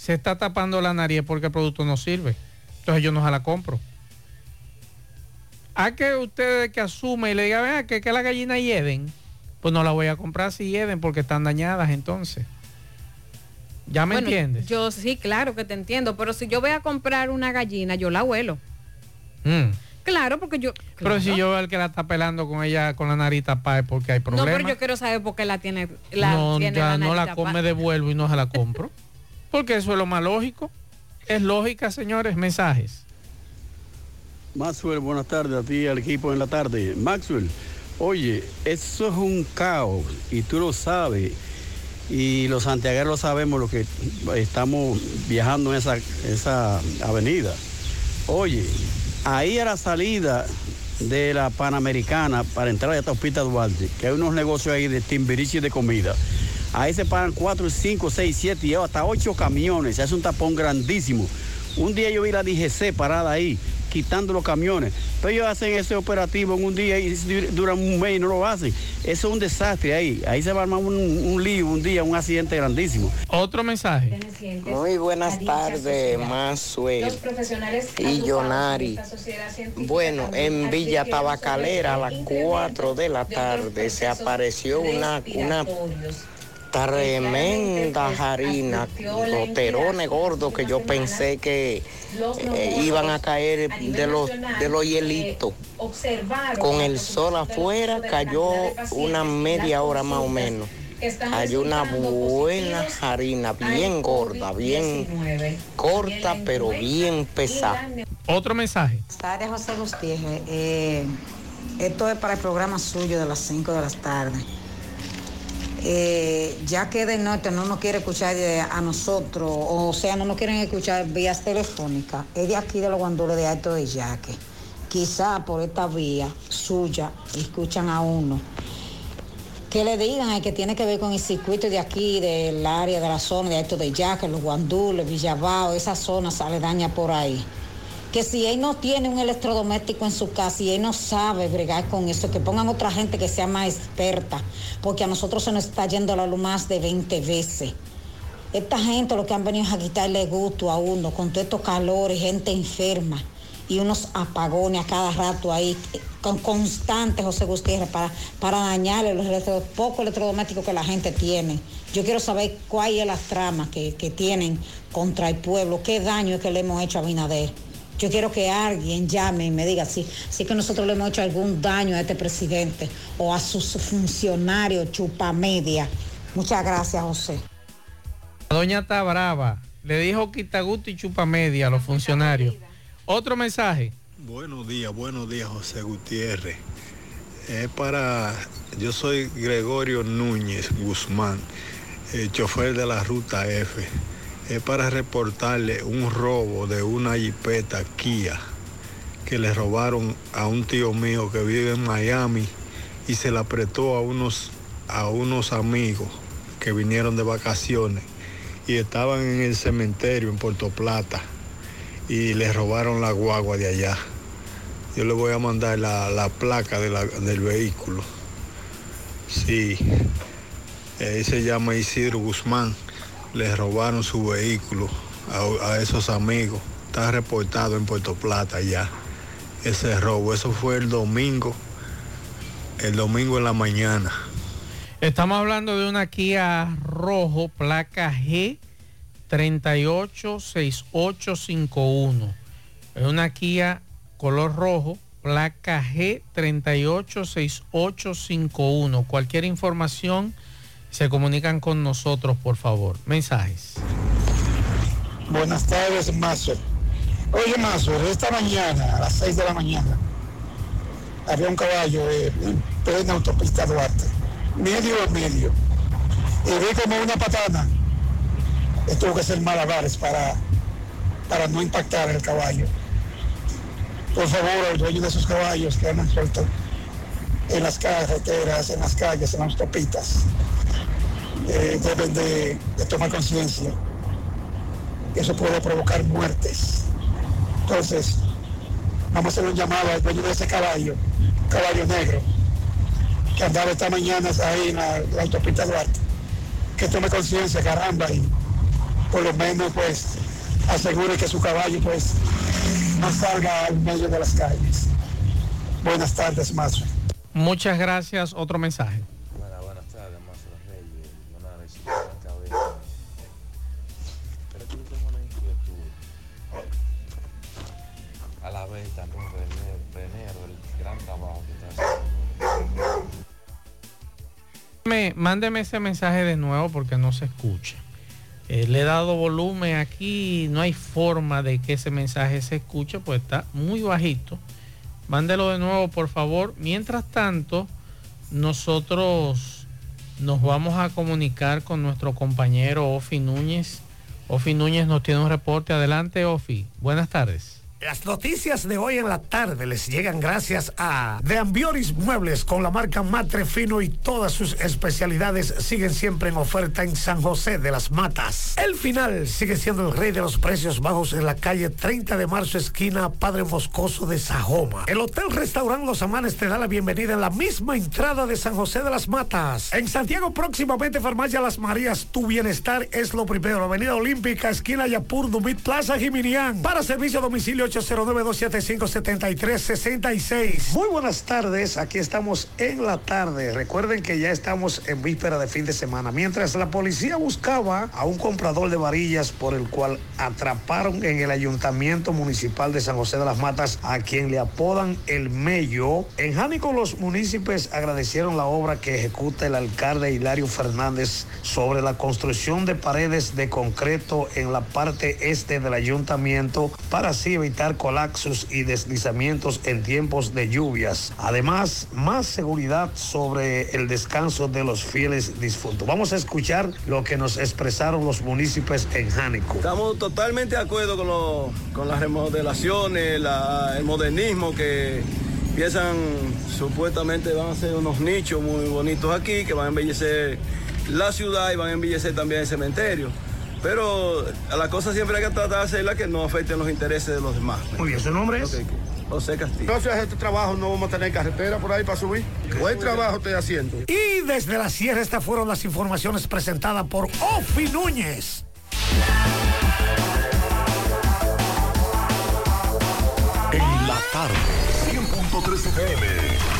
se está tapando la nariz porque el producto no sirve. Entonces yo no se la compro. A que ustedes que asume y le diga, vea que, que la gallina hieden, pues no la voy a comprar si hieden porque están dañadas entonces. ¿Ya me Bueno, entiendes? Yo sí, claro que te entiendo, pero si yo voy a comprar una gallina, yo la huelo. Mm. Claro, porque yo... Pero si yo veo al que la está pelando con ella con la nariz tapada es porque hay No, problemas. pero yo quiero saber por qué la tiene... La no, tiene ya la no la tapada. come, devuelvo y no se la compro. Porque eso es lo más lógico. Es lógica, señores. Mensajes. Maxwell, buenas tardes a ti, al equipo en la tarde. Maxwell, oye, eso es un caos y tú lo sabes. Y los santiagueros sabemos, lo que estamos viajando en esa, esa avenida. Oye, ahí a la salida de la Panamericana para entrar a esta Hospital Duarte, que hay unos negocios ahí de timbiriche de comida. Ahí se paran 4, 5, 6, 7 y hasta 8 camiones. Es un tapón grandísimo. Un día yo vi la DGC parada ahí, quitando los camiones. Pero ellos hacen ese operativo en un día y duran un mes y no lo hacen. Eso es un desastre ahí. Ahí se va a armar un, un lío un día, un accidente grandísimo. Otro mensaje. Muy buenas tardes, Maxwell y Jonari. Bueno, en Villa Tabacalera a las 4 de la tarde se apareció una, una tremenda harina, roterones gordos que yo pensé que eh, iban a caer de los, de los hielitos. Con el sol afuera cayó una media hora más o menos. Hay una buena harina, bien gorda, bien corta, pero bien pesada. Otro mensaje. Tarde José Gutiérrez. Eh, esto es para el programa suyo de las 5 de la tarde. Eh, ya que del norte no nos quiere escuchar a nosotros, o sea, no nos quieren escuchar vías telefónicas, es de aquí de los guandules de Alto de Yaque. Quizá por esta vía suya escuchan a uno. Que le digan que tiene que ver con el circuito de aquí, del área de la zona de Alto de Yaque, los guandules, Villabao, esa zona aledaña por ahí que si él no tiene un electrodoméstico en su casa y él no sabe bregar con eso, que pongan otra gente que sea más experta, porque a nosotros se nos está yendo la luz más de 20 veces. Esta gente lo que han venido es a quitarle gusto a uno con todos estos calores, gente enferma. y unos apagones a cada rato ahí, con constantes, José Gutiérrez, para, para dañar los electro- pocos electrodomésticos que la gente tiene. Yo quiero saber cuál es la trama que, que tienen contra el pueblo, qué daño es que le hemos hecho a Binader. Yo quiero que alguien llame y me diga si, si es que nosotros le hemos hecho algún daño a este presidente o a sus funcionarios chupamedia. Muchas gracias, José. La doña está brava. Le dijo Quitaguti y chupa media a los funcionarios. Otro mensaje. Buenos días, buenos días, José Gutiérrez. Es para, yo soy Gregorio Núñez Guzmán, el chofer de la ruta F. Es para reportarle un robo de una jipeta Kia que le robaron a un tío mío que vive en Miami y se la prestó a unos, a unos amigos que vinieron de vacaciones y estaban en el cementerio en Puerto Plata y le robaron la guagua de allá. Yo le voy a mandar la, la placa de la- del vehículo. Sí, él se llama Isidro Guzmán. Le robaron su vehículo a, a esos amigos. Está reportado en Puerto Plata ya. Ese robo, eso fue el domingo, el domingo en la mañana. Estamos hablando de una Kia rojo, placa G 386851. Es una Kia color rojo, placa G 386851. Cualquier información se comunican con nosotros, por favor. Mensajes. Buenas tardes, Mazo. Oye, Mazo, esta mañana, a las 6 de la mañana, había un caballo eh, en plena autopista Duarte, medio a medio. Y vi como una patana tuvo que hacer malabares para, para no impactar el caballo. Por favor, al dueño de esos caballos que andan sueltos en las carreteras, en las calles, en las autopistas, eh, deben de, tomar conciencia eso puede provocar muertes. Entonces, vamos a hacer un llamado al dueño de ese caballo, caballo negro, que andaba esta mañana ahí en la, la autopista Duarte, que tome conciencia, caramba, y por lo menos pues asegure que su caballo pues no salga al medio de las calles. Buenas tardes, Mazo. Muchas gracias. Otro mensaje. Me- mándeme ese mensaje de nuevo porque no se escucha. Eh, le he dado volumen aquí, no hay forma de que ese mensaje se escuche, pues está muy bajito. Mándelo de nuevo, por favor. Mientras tanto, nosotros nos vamos a comunicar con nuestro compañero Ofi Núñez. Ofi Núñez nos tiene un reporte. Adelante, Ofi. Buenas tardes. Las noticias de hoy en la tarde les llegan gracias a De Ambioris Muebles con la marca Matre Fino y todas sus especialidades siguen siempre en oferta en San José de las Matas. El final sigue siendo el rey de los precios bajos en la calle 30 de marzo esquina Padre Moscoso de Sajoma. El Hotel Restaurant Los Amanes te da la bienvenida en la misma entrada de San José de las Matas. En Santiago próximamente Farmacia Las Marías, tu bienestar es lo primero. Avenida Olímpica, esquina Yapur, Dumit Plaza, Jiminián. Para servicio a domicilio 809-275-7366. Muy buenas tardes, aquí estamos en la tarde. Recuerden que ya estamos en víspera de fin de semana. Mientras la policía buscaba a un comprador de varillas por el cual atraparon en el ayuntamiento municipal de San José de las Matas a quien le apodan el Mello. En Jánico los municipios agradecieron la obra que ejecuta el alcalde Hilario Fernández sobre la construcción de paredes de concreto en la parte este del ayuntamiento para así evitar colapsos y deslizamientos en tiempos de lluvias. Además, más seguridad sobre el descanso de los fieles difuntos. Vamos a escuchar lo que nos expresaron los municipios en Jánico. Estamos totalmente de acuerdo con, lo- con las remodelaciones, la- el modernismo que piensan supuestamente van a ser unos nichos muy bonitos aquí que van a embellecer la ciudad y van a embellecer también el cementerio. Pero a la cosa siempre hay que tratar de hacerla que no afecten los intereses de los demás. Muy bien, ¿su nombre es? José Castillo. Gracias a este trabajo no vamos a tener carretera por ahí para subir. Buen trabajo estoy haciendo. Y desde la sierra estas fueron las informaciones presentadas por Ofi Núñez. En tarde. 100.3 FM.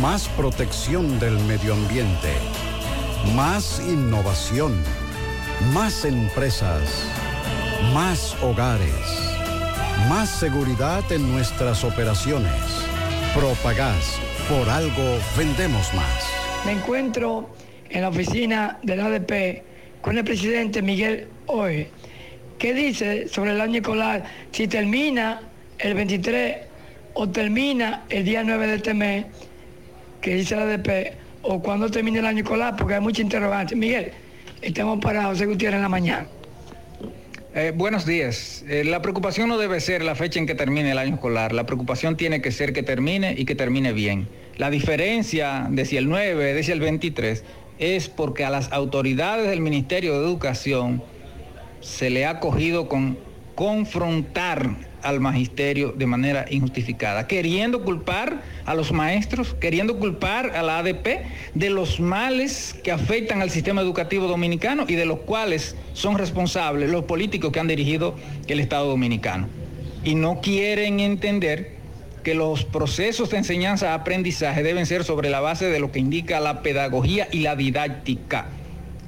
Más protección del medio ambiente. Más innovación. Más empresas. Más hogares. Más seguridad en nuestras operaciones. Propagás. Por algo vendemos más. Me encuentro en la oficina del ADP con el presidente Miguel Oe. ¿Qué dice sobre el año escolar? Si termina el 23 o termina el día 9 de este mes, que dice el ADP, o cuando termine el año escolar, porque hay mucha interrogante. Miguel, estamos para José Gutiérrez en la mañana. Eh, buenos días. Eh, la preocupación no debe ser la fecha en que termine el año escolar. La preocupación tiene que ser que termine y que termine bien. La diferencia de si el 9, de si el 23, es porque a las autoridades del Ministerio de Educación se le ha cogido con confrontar al magisterio de manera injustificada, queriendo culpar a los maestros, queriendo culpar a la ADP de los males que afectan al sistema educativo dominicano y de los cuales son responsables los políticos que han dirigido el Estado dominicano. Y no quieren entender que los procesos de enseñanza-aprendizaje deben ser sobre la base de lo que indica la pedagogía y la didáctica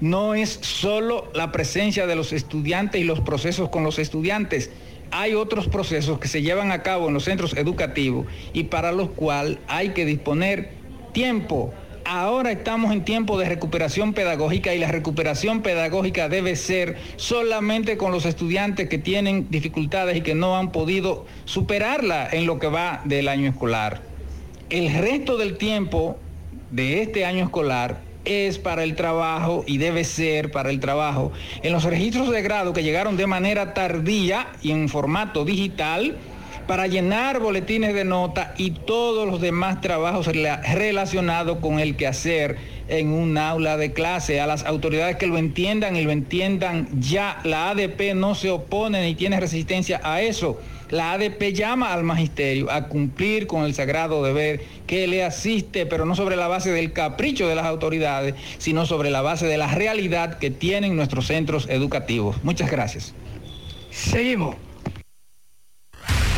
no es solo la presencia de los estudiantes y los procesos con los estudiantes. Hay otros procesos que se llevan a cabo en los centros educativos y para los cuales hay que disponer tiempo. Ahora estamos en tiempo de recuperación pedagógica y la recuperación pedagógica debe ser solamente con los estudiantes que tienen dificultades y que no han podido superarla en lo que va del año escolar. El resto del tiempo de este año escolar es para el trabajo y debe ser para el trabajo. En los registros de grado que llegaron de manera tardía y en formato digital, para llenar boletines de nota y todos los demás trabajos relacionados con el quehacer en un aula de clase. A las autoridades que lo entiendan y lo entiendan ya, la ADP no se opone ni tiene resistencia a eso. La ADP llama al magisterio a cumplir con el sagrado deber que le asiste, pero no sobre la base del capricho de las autoridades, sino sobre la base de la realidad que tienen nuestros centros educativos. Muchas gracias. Seguimos.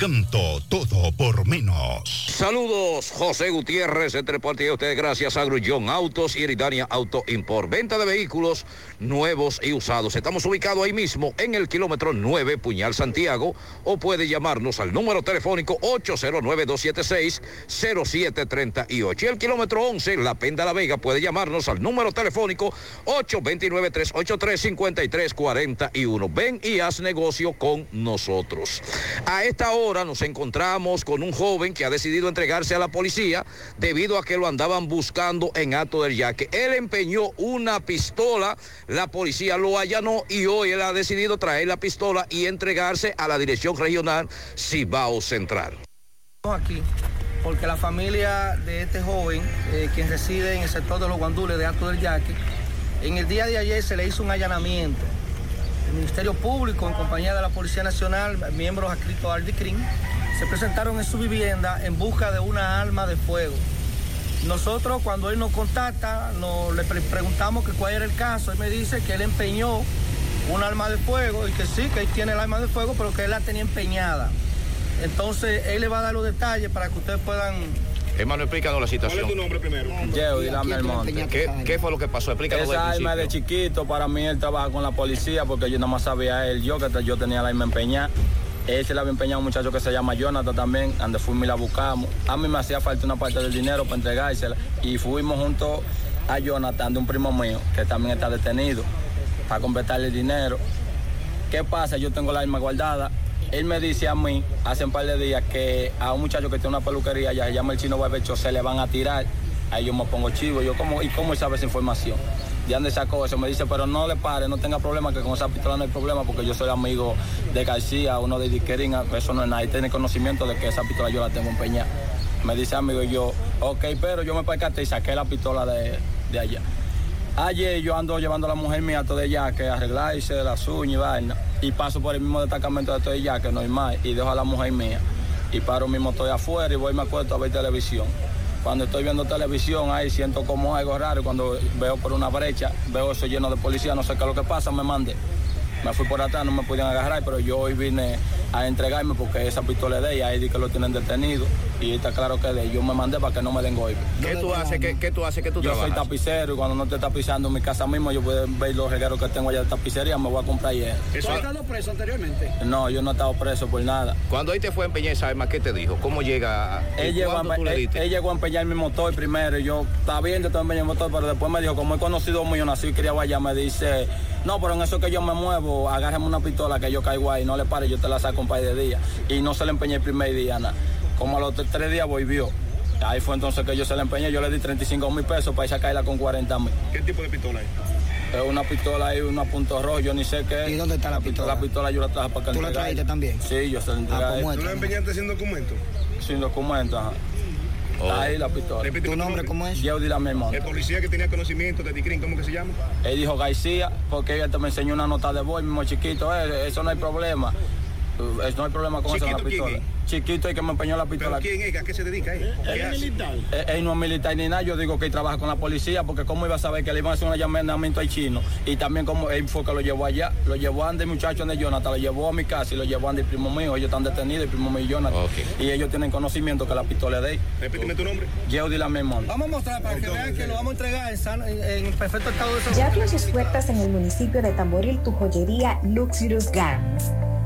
Encanto. Todo por menos, Saludos, José Gutiérrez, entre parte de ustedes gracias a Autos y Eridania Auto Import. Venta de vehículos nuevos y usados. Estamos ubicados ahí mismo en el kilómetro 9, Puñal Santiago, o puede llamarnos al número telefónico 809-276-0738. Y el kilómetro 11, La Penda La Vega, puede llamarnos al número telefónico 829-383-5341. Ven y haz negocio con nosotros. A esta hora nos encontramos con un joven que ha decidido entregarse a la policía debido a que lo andaban buscando en Alto del Yaque. Él empeñó una pistola, la policía lo allanó y hoy él ha decidido traer la pistola y entregarse a la Dirección Regional Cibao Central. Estamos aquí porque la familia de este joven, eh, quien reside en el sector de los guandules de Alto del Yaque, en el día de ayer se le hizo un allanamiento. El Ministerio Público, en compañía de la Policía Nacional, miembros adscritos al DICRIM, se presentaron en su vivienda en busca de una arma de fuego. Nosotros, cuando él nos contacta, nos, le pre- preguntamos que cuál era el caso. Él me dice que él empeñó un arma de fuego y que sí, que él tiene el arma de fuego, pero que él la tenía empeñada. Entonces, él le va a dar los detalles para que ustedes puedan Hermano, explícanos la situación. ¿Cuál es tu nombre primero? Yo, Dilame Almonte. ¿Qué, qué fue lo que pasó? Explícanos Esa arma de chiquito, para mí él trabaja con la policía porque yo nada más sabía él, yo que yo tenía la arma empeñada. Él se la había empeñado a un muchacho que se llama Jonathan también, donde fuimos y la buscamos. A mí me hacía falta una parte del dinero para entregársela y fuimos junto a Jonathan, de un primo mío, que también está detenido, para completarle el dinero. ¿Qué pasa? Yo tengo la arma guardada. Él me dice a mí, hace un par de días, que a un muchacho que tiene una peluquería, ya se llama el chino barbecho, se le van a tirar. Ahí yo me pongo chivo. Yo, ¿cómo, ¿y cómo sabe esa información? ¿De dónde sacó eso? Me dice, pero no le pare, no tenga problema, que con esa pistola no hay problema, porque yo soy amigo de García, uno de Diquerín, eso no es nada. Y tiene conocimiento de que esa pistola yo la tengo empeñada. Me dice amigo, yo, ok, pero yo me percaté y saqué la pistola de, de allá. Ayer yo ando llevando a la mujer mía todo ya que arreglarse las uñas y vaina. Y paso por el mismo destacamento de todo ya que no hay más. Y dejo a la mujer mía. Y paro mismo estoy afuera y voy y me acuesto a ver televisión. Cuando estoy viendo televisión ahí siento como algo raro. Cuando veo por una brecha, veo eso lleno de policía, no sé qué es lo que pasa, me mandé. Me fui por atrás, no me podían agarrar, pero yo hoy vine a entregarme porque esa pistola es de ella, ahí di que lo tienen detenido. Y está claro que de yo me mandé para que no me den golpe. ¿Qué tú haces? ¿Qué, qué tú haces? ¿Qué tú Yo soy trabajas? tapicero y cuando no esté tapizando en mi casa mismo, yo puedo ver los regueros que tengo allá de tapicería, me voy a comprar ayer. ¿Tú has estado preso anteriormente? No, yo no he estado preso por nada. Cuando él te fue a empeñar esa arma, ¿qué te dijo? ¿Cómo llega? a- Él llegó, a, ¿Cuánto tú le él- él llegó a empeñar mi motor primero y yo, está bien, yo estoy empeñando el motor, pero después me dijo, como es conocido mío, nací y criado allá, me dice, no, pero en eso que yo me muevo, agárrame una pistola que yo caigo ahí, no le pare, yo te la saco un par de días. Y no se le empeñé el primer día, nada. Como a los tre- tres días volvió. Ahí fue entonces que yo se la empeñé, yo le di 35 mil pesos para ir sacarla con 40 mil. ¿Qué tipo de pistola es? Es una pistola ahí, una punto rojo, yo ni sé qué. ¿Y dónde está la pistola? La pistola yo la traje para que ¿Tú la trajiste también? Sí, yo se la entregué. a él. ¿Tú la empeñaste sin documento? Sin documento, ajá. Está ahí la pistola. Repíteme ¿Tu nombre cómo es? Yo la misma. El policía que tenía conocimiento de Dicrin, ¿cómo que se llama? Él dijo García, porque ella te me enseñó una nota de voz, mismo chiquito, eh, eso no hay problema. Eh, no hay problema con eso la ¿Chiquito quién pistola. Chiquito y que me empeñó la pistola. ¿Pero quién es? ¿A qué se dedica él? ¿Qué hace? Eh, Él no es militar ni nada, yo digo que él trabaja con la policía, porque cómo iba a saber que le iban a hacer un allanamiento al chino. Y también como él fue que lo llevó allá, lo llevó a donde el muchacho de Jonathan, lo llevó a mi casa y lo llevó a donde el primo mío, ellos están detenidos, el primo mío y Jonathan. Y ellos tienen conocimiento que la pistola es de él. Repíteme tu nombre. Yeudi la misma. Vamos a mostrar para que vean que lo vamos a entregar en, sano- en- en perfecto estado de salud. Ya abrió sus puertas en el municipio de Tamboril tu joyería Luxurious Garments,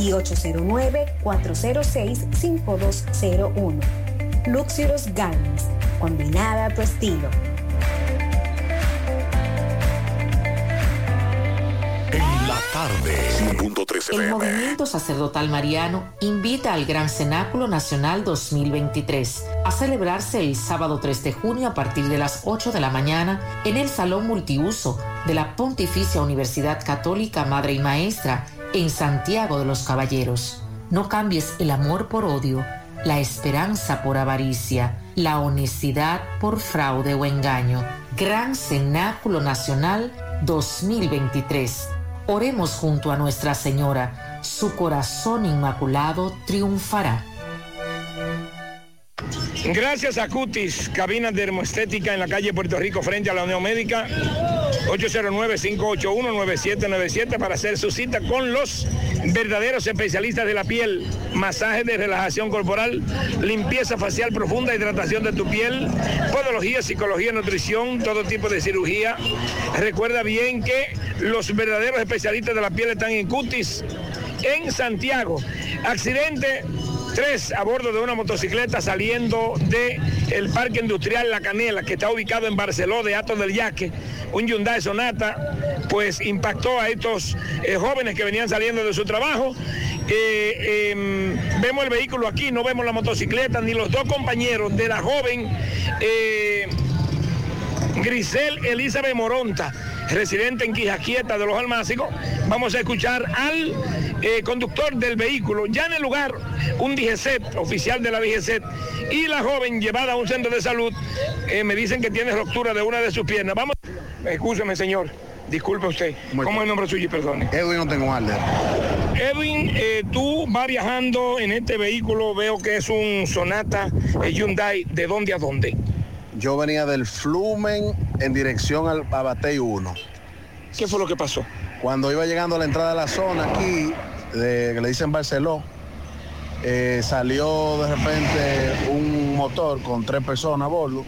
y 809-406-5201. Luxurious Garments, combinada a tu estilo. En la tarde. 100.3 El movimiento sacerdotal mariano invita al Gran Cenáculo Nacional 2023 a celebrarse el sábado 3 de junio a partir de las 8 de la mañana en el Salón Multiuso de la Pontificia Universidad Católica Madre y Maestra en Santiago de los Caballeros. No cambies el amor por odio, la esperanza por avaricia, la honestidad por fraude o engaño. Gran Cenáculo Nacional 2023. Oremos junto a Nuestra Señora. Su corazón inmaculado triunfará. Gracias a Cutis, cabina dermoestética en la calle Puerto Rico frente a la Unión Médica. 809-581-9797 para hacer su cita con los verdaderos especialistas de la piel. Masaje de relajación corporal, limpieza facial profunda, hidratación de tu piel, podología, psicología, nutrición, todo tipo de cirugía. Recuerda bien que los verdaderos especialistas de la piel están en Cutis, en Santiago. Accidente 3 a bordo de una motocicleta saliendo de el Parque Industrial La Canela, que está ubicado en Barceló de Atos del Yaque. Un Hyundai Sonata, pues impactó a estos eh, jóvenes que venían saliendo de su trabajo. Eh, em, vemos el vehículo aquí, no vemos la motocicleta, ni los dos compañeros de la joven eh, Grisel Elizabeth Moronta, residente en Quijaquieta de los Almácigos. Vamos a escuchar al eh, conductor del vehículo, ya en el lugar, un DGCET, oficial de la DGCET, y la joven llevada a un centro de salud, eh, me dicen que tiene ruptura de una de sus piernas. Vamos, escúcheme señor, disculpe usted. ¿Cómo es el nombre suyo y perdone? Edwin no tengo Alder. Edwin, eh, tú vas viajando en este vehículo, veo que es un Sonata eh, Hyundai, ¿de dónde a dónde? Yo venía del Flumen en dirección al a Batey 1. ¿Qué fue lo que pasó? Cuando iba llegando a la entrada de la zona aquí, de- que le dicen Barceló, eh, salió de repente un motor con tres personas a bordo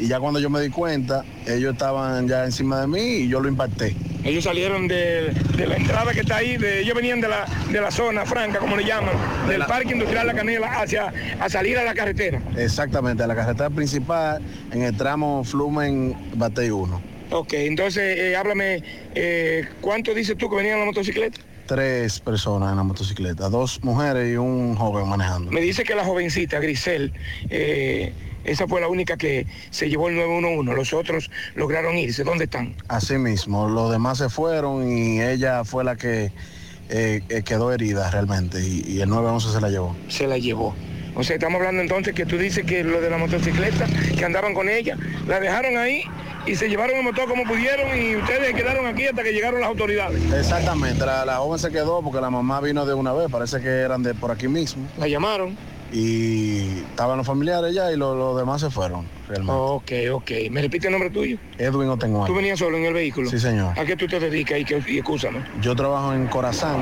y ya cuando yo me di cuenta, ellos estaban ya encima de mí y yo lo impacté. Ellos salieron de, de la entrada que está ahí, de- ellos venían de la, de la zona franca, como le llaman, del Parque Industrial La Canela, hacia a salir a la carretera. Exactamente, a la carretera principal en el tramo Flumen Batey 1. Ok, entonces eh, háblame, eh, ¿cuánto dices tú que venían en la motocicleta? Tres personas en la motocicleta, dos mujeres y un joven manejando. Me dice que la jovencita, Grisel, eh, esa fue la única que se llevó el 911, los otros lograron irse, ¿dónde están? Así mismo, los demás se fueron y ella fue la que eh, eh, quedó herida realmente y, y el 911 se la llevó. Se la llevó. O sea, estamos hablando entonces que tú dices que lo de la motocicleta, que andaban con ella, la dejaron ahí y se llevaron el motor como pudieron y ustedes quedaron aquí hasta que llegaron las autoridades. Exactamente, la, la joven se quedó porque la mamá vino de una vez, parece que eran de por aquí mismo. La llamaron. Y estaban los familiares ya y lo- los demás se fueron, realmente. Ok, ok. ¿Me repite el nombre tuyo? Edwin Otengual. ¿Tú venías solo en el vehículo? Sí, señor. ¿A qué tú te dedicas y, qué, y excúsame? Yo trabajo en Corazán,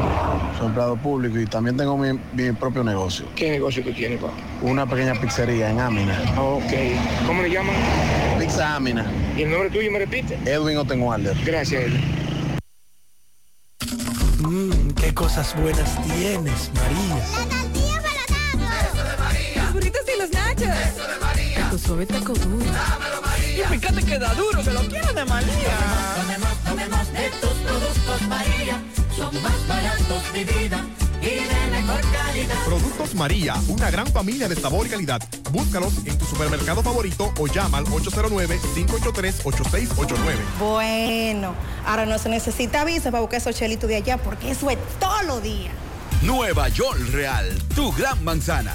soy empleado público y también tengo mi, mi propio negocio. ¿Qué negocio tú tienes, papá? Una pequeña pizzería en Amina. Ok. ¿Cómo le llaman? Pizza Amina. ¿Y el nombre tuyo me repite? Edwin Otengualder. Gracias, Edwin. Mmm, qué cosas buenas tienes, María. Nachos. Eso de María. Tu suave taco duro. Dámelo, María. Y fíjate que da duro, que lo quiero de María. Tomemos, tomemos de tus productos María. Son más baratos de vida y de mejor calidad. Productos María, una gran familia de sabor y calidad. Búscalos en tu supermercado favorito o llama al 809-583-8689. Bueno, ahora no se necesita visa para buscar esos chelitos de allá porque eso es todo lo día. Nueva York Real, tu gran manzana.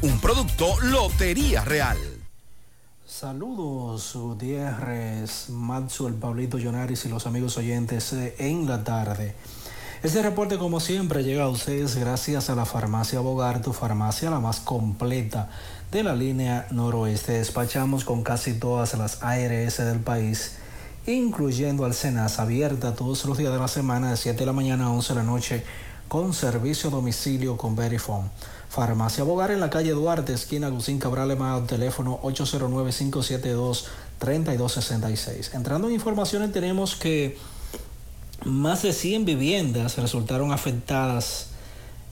Un producto Lotería Real. Saludos, Gutiérrez, el Pablito Llonaris y los amigos oyentes eh, en la tarde. Este reporte, como siempre, llega a ustedes gracias a la farmacia Bogar, tu farmacia la más completa de la línea noroeste. Despachamos con casi todas las ARS del país, incluyendo al Cenas, abierta todos los días de la semana de 7 de la mañana a 11 de la noche, con servicio a domicilio con Verifone. Farmacia Bogar en la calle Duarte, esquina Agustín Cabral Emao, teléfono 809-572-3266. Entrando en informaciones, tenemos que más de 100 viviendas resultaron afectadas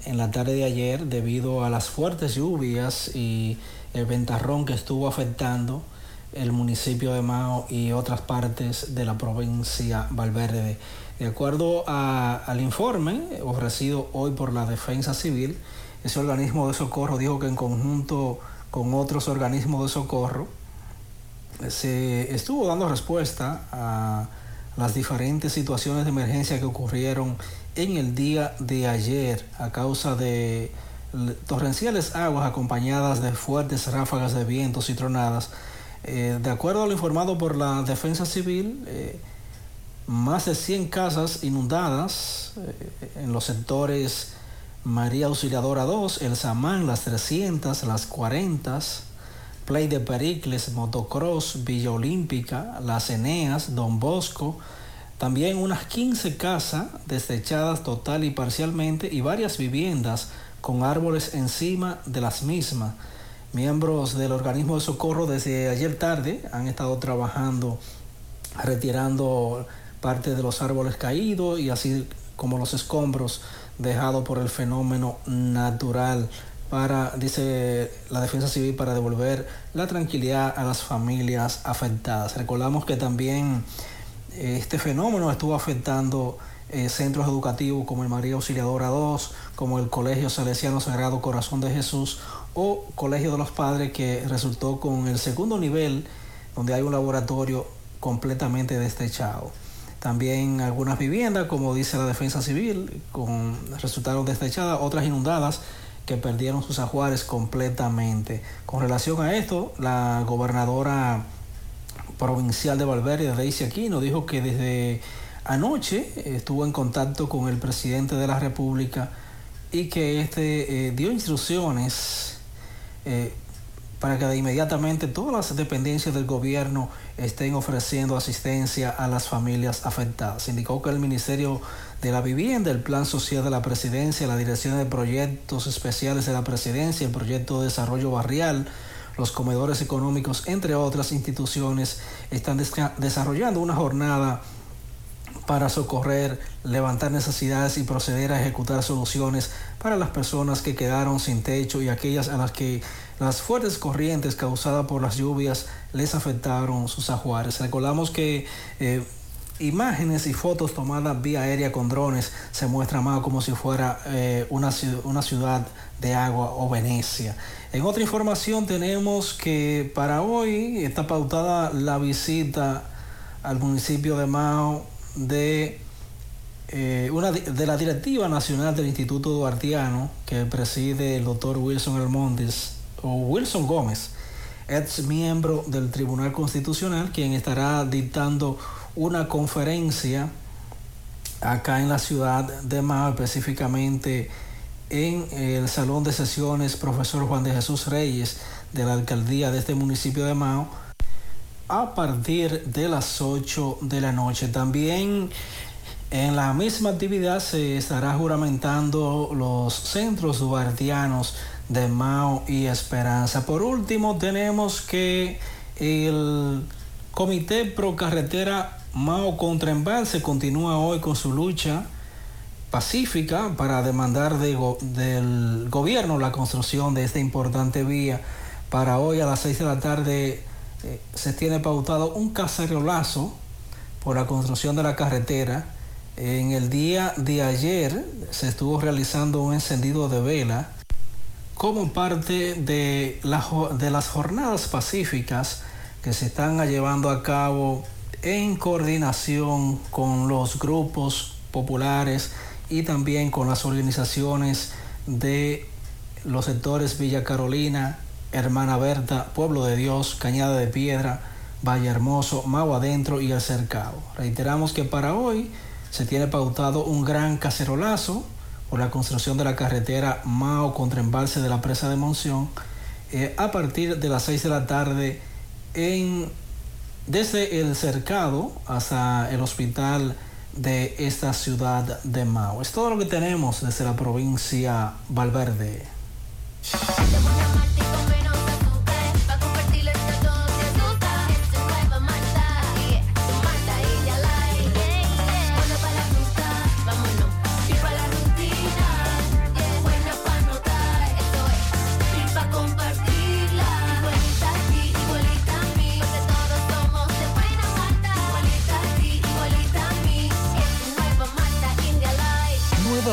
en la tarde de ayer debido a las fuertes lluvias y el ventarrón que estuvo afectando el municipio de Mao y otras partes de la provincia Valverde. De acuerdo al informe ofrecido hoy por la Defensa Civil, ese organismo de socorro dijo que en conjunto con otros organismos de socorro se estuvo dando respuesta a, las diferentes situaciones de emergencia que ocurrieron en el día de ayer a causa de torrenciales aguas acompañadas de fuertes ráfagas de vientos y tronadas. Eh, de acuerdo a lo informado por la Defensa Civil, eh, más de 100 casas inundadas eh, en los sectores María Auxiliadora 2, El Samán, las 300, las 40, Play de Pericles, Motocross, Villa Olímpica, Las Eneas, Don Bosco, también unas 15 casas desechadas total y parcialmente y varias viviendas con árboles encima de las mismas. Miembros del organismo de socorro desde ayer tarde han estado trabajando retirando parte de los árboles caídos y así como los escombros dejados por el fenómeno natural para, dice la defensa civil, para devolver la tranquilidad a las familias afectadas. Recordamos que también eh, este fenómeno estuvo afectando eh, centros educativos como el María Auxiliadora 2, como el Colegio Salesiano Sagrado Corazón de Jesús o Colegio de los Padres que resultó con el segundo nivel donde hay un laboratorio completamente destechado. También algunas viviendas, como dice la defensa civil, con resultaron destechadas, otras inundadas que perdieron sus ajuares completamente. Con relación a esto, la gobernadora provincial de Valverde, Daisy Aquino, dijo que desde anoche estuvo en contacto con el presidente de la República y que este eh, dio instrucciones eh, para que inmediatamente todas las dependencias del gobierno estén ofreciendo asistencia a las familias afectadas. Indicó que el Ministerio de la Vivienda, el Plan Social de la Presidencia, la Dirección de Proyectos Especiales de la Presidencia, el Proyecto de Desarrollo Barrial, los comedores económicos, entre otras instituciones, están desarrollando una jornada para socorrer, levantar necesidades y proceder a ejecutar soluciones para las personas que quedaron sin techo y aquellas a las que las fuertes corrientes causadas por las lluvias les afectaron sus ajuares. Recordamos que eh, imágenes y fotos tomadas vía aérea con drones se muestran más como si fuera eh, una, una ciudad de agua o Venecia. En otra información tenemos que para hoy está pautada la visita al municipio de Mao de eh, una de la directiva nacional del Instituto Duartiano que preside el doctor Wilson Hermondes o Wilson Gómez, ex miembro del Tribunal Constitucional, quien estará dictando una conferencia acá en la ciudad de Mao, específicamente en el Salón de Sesiones Profesor Juan de Jesús Reyes de la alcaldía de este municipio de Mao a partir de las 8 de la noche. También en la misma actividad se estará juramentando los centros guardianos de Mao y Esperanza. Por último, tenemos que el Comité Pro Carretera Mao contra Embalse continúa hoy con su lucha pacífica para demandar del gobierno la construcción de esta importante vía. Para hoy a las 6 de la tarde eh, se tiene pautado un cacerolazo por la construcción de la carretera. En el día de ayer se estuvo realizando un encendido de vela como parte de, de las jornadas pacíficas que se están llevando a cabo en coordinación con los grupos populares y también con las organizaciones de los sectores Villa Carolina, Hermana Berta, Pueblo de Dios, Cañada de Piedra, Valle Hermoso, Mau Adentro y El Cercado. Reiteramos que para hoy se tiene pautado un gran cacerolazo por la construcción de la carretera Mao contra embalse de la presa de Monción eh, a partir de las 6 de la tarde en, desde el cercado hasta el hospital de esta ciudad de Mao. Es todo lo que tenemos desde la provincia Valverde. Te voy a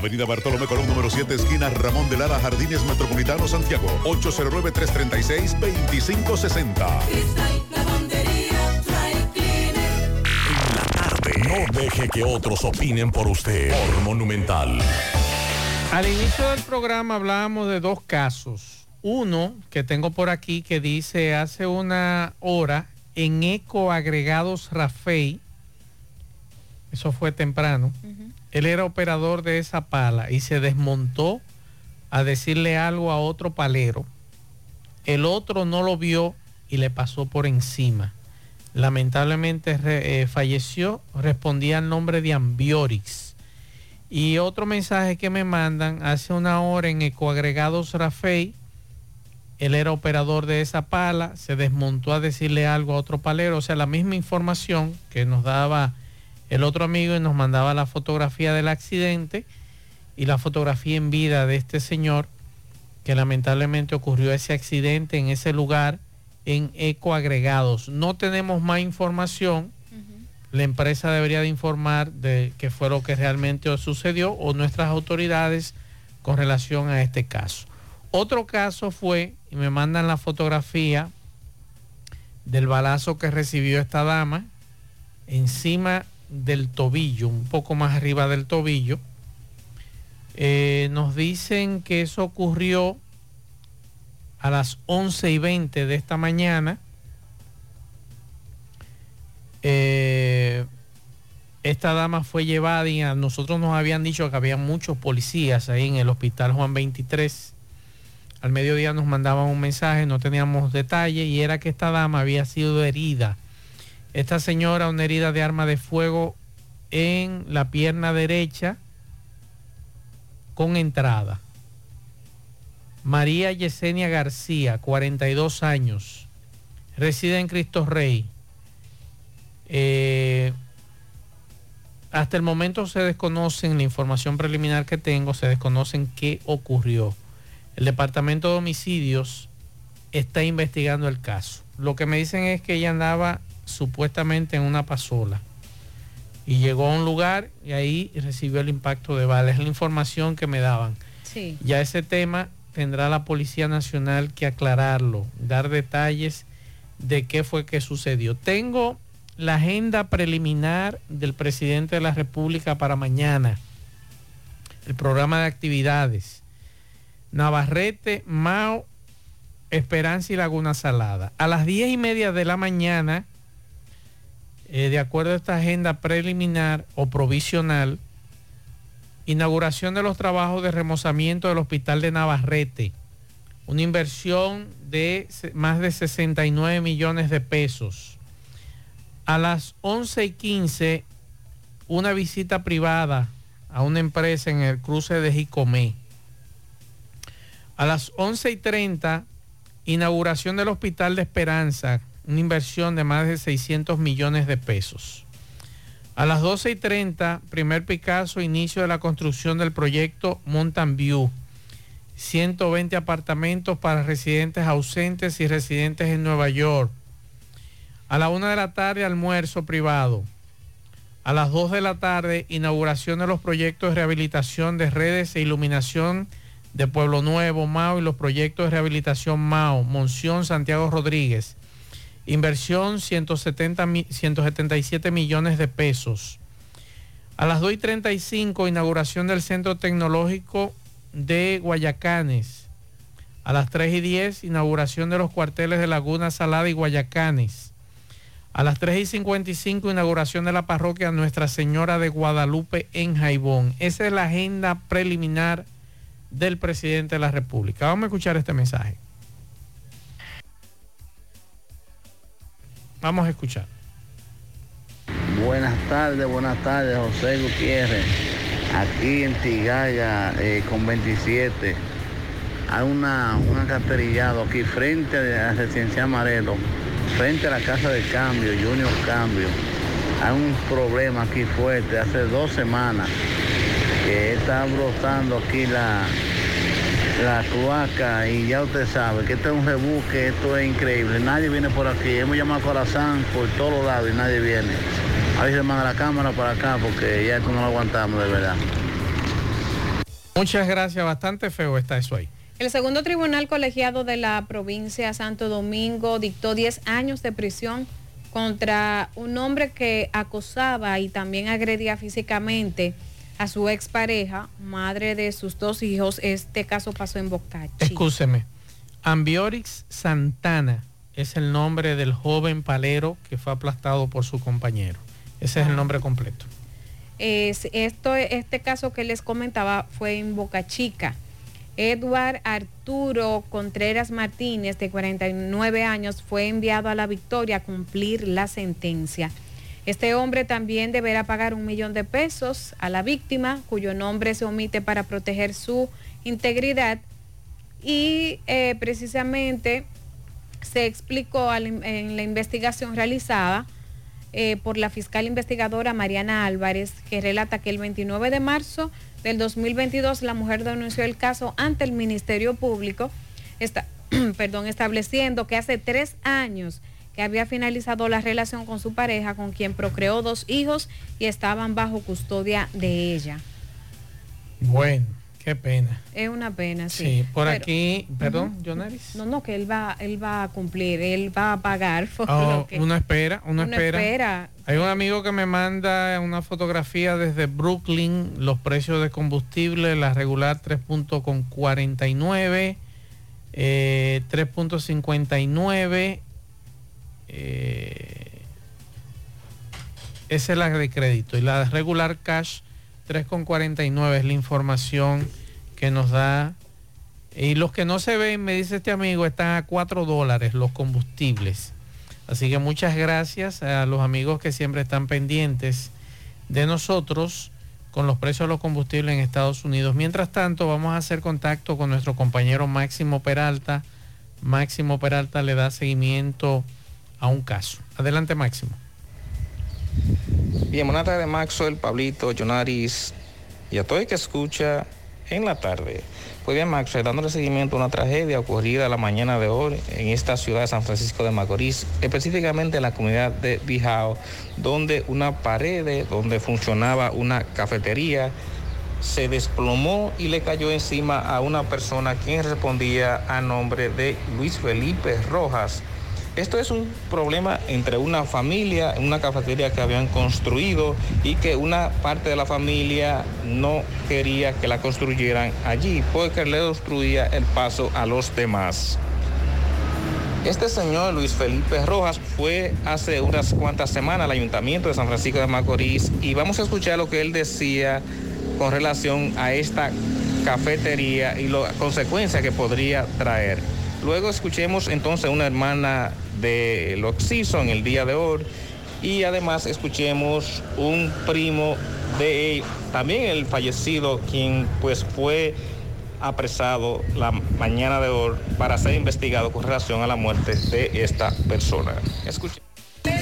Avenida Bartolomé Colón, número 7, esquina Ramón de Lara, Jardines Metropolitano, Santiago. 809-336-2560. Lavandería, dry cleaner. No deje que otros opinen por usted. Por Monumental. Al inicio del programa hablábamos de dos casos. Uno que tengo por aquí que dice hace una hora en Eco Agregados Rafey, eso fue temprano, él era operador de esa pala y se desmontó a decirle algo a otro palero. El otro no lo vio y le pasó por encima. Lamentablemente eh, falleció, respondía al nombre de Ambiorix. Y otro mensaje que me mandan hace una hora en Ecoagregados Rafey, él era operador de esa pala, se desmontó a decirle algo a otro palero, o sea, la misma información que nos daba el otro amigo y nos mandaba la fotografía del accidente y la fotografía en vida de este señor que lamentablemente ocurrió ese accidente en ese lugar en Ecoagregados. No tenemos más información. La empresa debería de informar de qué fue lo que realmente sucedió o nuestras autoridades con relación a este caso. Otro caso fue, y me mandan la fotografía del balazo que recibió esta dama encima del tobillo, un poco más arriba del tobillo. Eh, nos dicen que eso ocurrió a las 11 y 20 de esta mañana. Eh, esta dama fue llevada y a nosotros nos habían dicho que había muchos policías ahí en el hospital Juan 23. Al mediodía nos mandaban un mensaje, no teníamos detalle y era que esta dama había sido herida. Esta señora, una herida de arma de fuego en la pierna derecha con entrada. María Yesenia García, 42 años, reside en Cristo Rey. Eh, hasta el momento se desconocen, la información preliminar que tengo, se desconocen qué ocurrió. El Departamento de Homicidios está investigando el caso. Lo que me dicen es que ella andaba supuestamente en una pasola y llegó a un lugar y ahí recibió el impacto de bala. Es la información que me daban. Sí. Ya ese tema tendrá la Policía Nacional que aclararlo, dar detalles de qué fue que sucedió. Tengo la agenda preliminar del presidente de la República para mañana, el programa de actividades. Navarrete, Mao, Esperanza y Laguna Salada. A las diez y media de la mañana, eh, de acuerdo a esta agenda preliminar o provisional, inauguración de los trabajos de remozamiento del Hospital de Navarrete, una inversión de más de 69 millones de pesos. A las 11 y 15, una visita privada a una empresa en el cruce de Jicomé. A las 11 y 30, inauguración del Hospital de Esperanza, una inversión de más de 600 millones de pesos. A las 12 y 30, primer Picasso, inicio de la construcción del proyecto Mountain View. 120 apartamentos para residentes ausentes y residentes en Nueva York. A la 1 de la tarde, almuerzo privado. A las 2 de la tarde, inauguración de los proyectos de rehabilitación de redes e iluminación de Pueblo Nuevo, Mao y los proyectos de rehabilitación Mao, Monción, Santiago Rodríguez. Inversión 170, mi- 177 millones de pesos. A las 2 y 35, inauguración del Centro Tecnológico de Guayacanes. A las 3 y 10, inauguración de los cuarteles de Laguna Salada y Guayacanes. A las 3 y 55, inauguración de la parroquia Nuestra Señora de Guadalupe en Jaibón. Esa es la agenda preliminar del presidente de la República. Vamos a escuchar este mensaje. Vamos a escuchar. Buenas tardes, buenas tardes, José Gutiérrez. Aquí en Tigaya, eh, con 27, hay una, un alcantarillado aquí frente a la residencia Amarelo, frente a la casa de cambio, Junior Cambio. Hay un problema aquí fuerte hace dos semanas que está brotando aquí la, la cloaca y ya usted sabe que esto es un rebusque, esto es increíble. Nadie viene por aquí. Hemos llamado a Corazán por todos lados y nadie viene. A ver si manda la cámara para acá porque ya esto no lo aguantamos de verdad. Muchas gracias, bastante feo está eso ahí. El segundo tribunal colegiado de la provincia Santo Domingo dictó 10 años de prisión contra un hombre que acosaba y también agredía físicamente a su expareja, madre de sus dos hijos. Este caso pasó en Bocachi. Escúcheme. Ambiorix Santana es el nombre del joven palero que fue aplastado por su compañero. Ese es el nombre completo. Es- esto, este caso que les comentaba fue en Boca Chica. Edward Arturo Contreras Martínez, de 49 años, fue enviado a la Victoria a cumplir la sentencia. Este hombre también deberá pagar un millón de pesos a la víctima, cuyo nombre se omite para proteger su integridad. Y eh, precisamente se explicó en la investigación realizada eh, por la fiscal investigadora Mariana Álvarez, que relata que el 29 de marzo del 2022 la mujer denunció el caso ante el Ministerio Público, esta- perdón, estableciendo que hace tres años que había finalizado la relación con su pareja, con quien procreó dos hijos y estaban bajo custodia de ella. Bueno, qué pena. Es una pena, sí. Sí, por Pero- aquí, perdón. Jonaris. No, no, que él va, él va a cumplir, él va a pagar. por Oh, lo que- una espera, una, Una espera. espera. Hay un amigo que me manda una fotografía desde Brooklyn, los precios de combustible, la regular 3.49, eh, 3.59, eh, esa es la de crédito y la regular cash 3.49 es la información que nos da y los que no se ven, me dice este amigo, están a 4 dólares los combustibles. Así que muchas gracias a los amigos que siempre están pendientes de nosotros con los precios de los combustibles en Estados Unidos. Mientras tanto, vamos a hacer contacto con nuestro compañero Máximo Peralta. Máximo Peralta le da seguimiento a un caso. Adelante, Máximo. Bien, buenas tardes, Maxwell, Pablito, Jonaris y a todo el que escucha en la tarde. Pues bien, Maxwell, dándole seguimiento a una tragedia ocurrida la mañana de hoy en esta ciudad de San Francisco de Macorís, específicamente en la comunidad de Bijao, donde una pared donde funcionaba una cafetería se desplomó y le cayó encima a una persona quien respondía a nombre de Luis Felipe Rojas. Esto es un problema entre una familia, una cafetería que habían construido y que una parte de la familia no quería que la construyeran allí porque le obstruía el paso a los demás. Este señor Luis Felipe Rojas fue hace unas cuantas semanas al Ayuntamiento de San Francisco de Macorís y vamos a escuchar lo que él decía con relación a esta cafetería y las consecuencias que podría traer. Luego escuchemos entonces una hermana de Loxiso en el día de hoy y además escuchemos un primo de también el fallecido, quien pues fue apresado la mañana de hoy para ser investigado con relación a la muerte de esta persona. Escuche. Dile,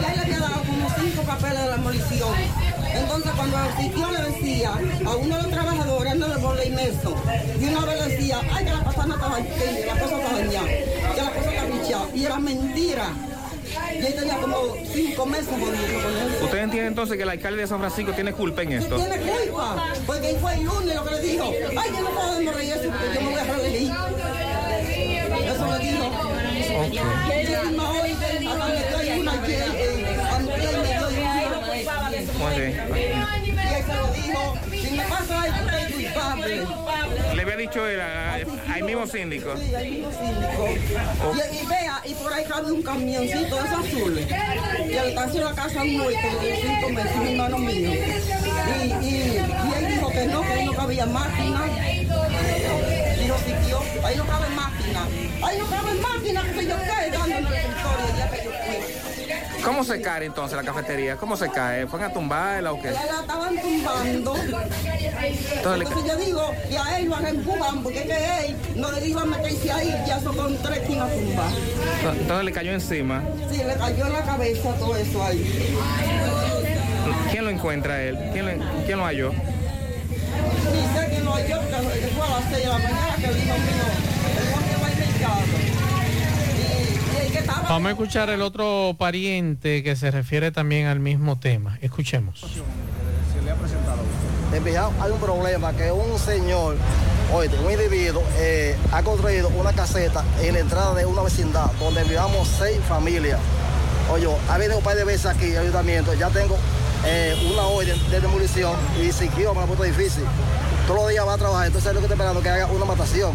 ya le como cinco papeles de la. Entonces, cuando el sitio le decía a uno de los trabajadores, anda de borde inmenso, y una vez le decía, ay, que la pasana está que la cosa está dañada, que la cosa está bichada, y era mentira. Y él tenía como cinco meses jodiendo con eso. ¿Usted entiende entonces que el alcalde de San Francisco tiene culpa en esto? Tiene culpa, porque él fue el lunes lo que le dijo, ay, yo no puedo demorir eso, porque yo me voy a reelegir. Eso le dijo. Y encima hoy, hasta me trae una que, eh, aunque me dio Muy bien. Y él se lo dijo, si me pasa algo, soy culpable. Le había dicho él a- al mismo síndico. Sí, ahí mismo síndico. Y, y vea, y por ahí cabe un camioncito de esos azules. Y al estarse la casa un muerto de cinco meses, un hermano mío. Y, y, y él dijo que no, que ahí no cabía máquina. Y lo siguió, ahí no cabe máquina. Ahí no cabe máquina, que yo dándole el escritorio el día que yo fui. ¿Cómo se cae entonces la cafetería? ¿Cómo se cae? ¿Fueron a tumbarla o qué? La, la estaban tumbando. Entonces, Entonces yo digo, y a él lo han empujado, porque es que él no le iba a meterse ahí, ya son con tres que a tumbar. Entonces le cayó encima. Sí, le cayó en la cabeza todo eso ahí. ¿Quién lo encuentra a él? ¿Quién lo, quién lo halló? Sé quién lo halló, porque fue a las 6 de la mañana que el hijo mío, el hijo mío va a ir a mi casa. Y, y el que estaba... Vamos a escuchar el otro pariente que se refiere también al mismo tema. Escuchemos. se le ha presentado. Hay un problema que un señor, oye, un individuo, eh, ha construido una caseta en la entrada de una vecindad donde vivamos seis familias. Oye, ha venido un par de veces aquí, al ayuntamiento, ya tengo eh, una orden de demolición y si quiero me la puesto difícil. Todos los días va a trabajar, entonces es lo que estoy esperando que haga una matación.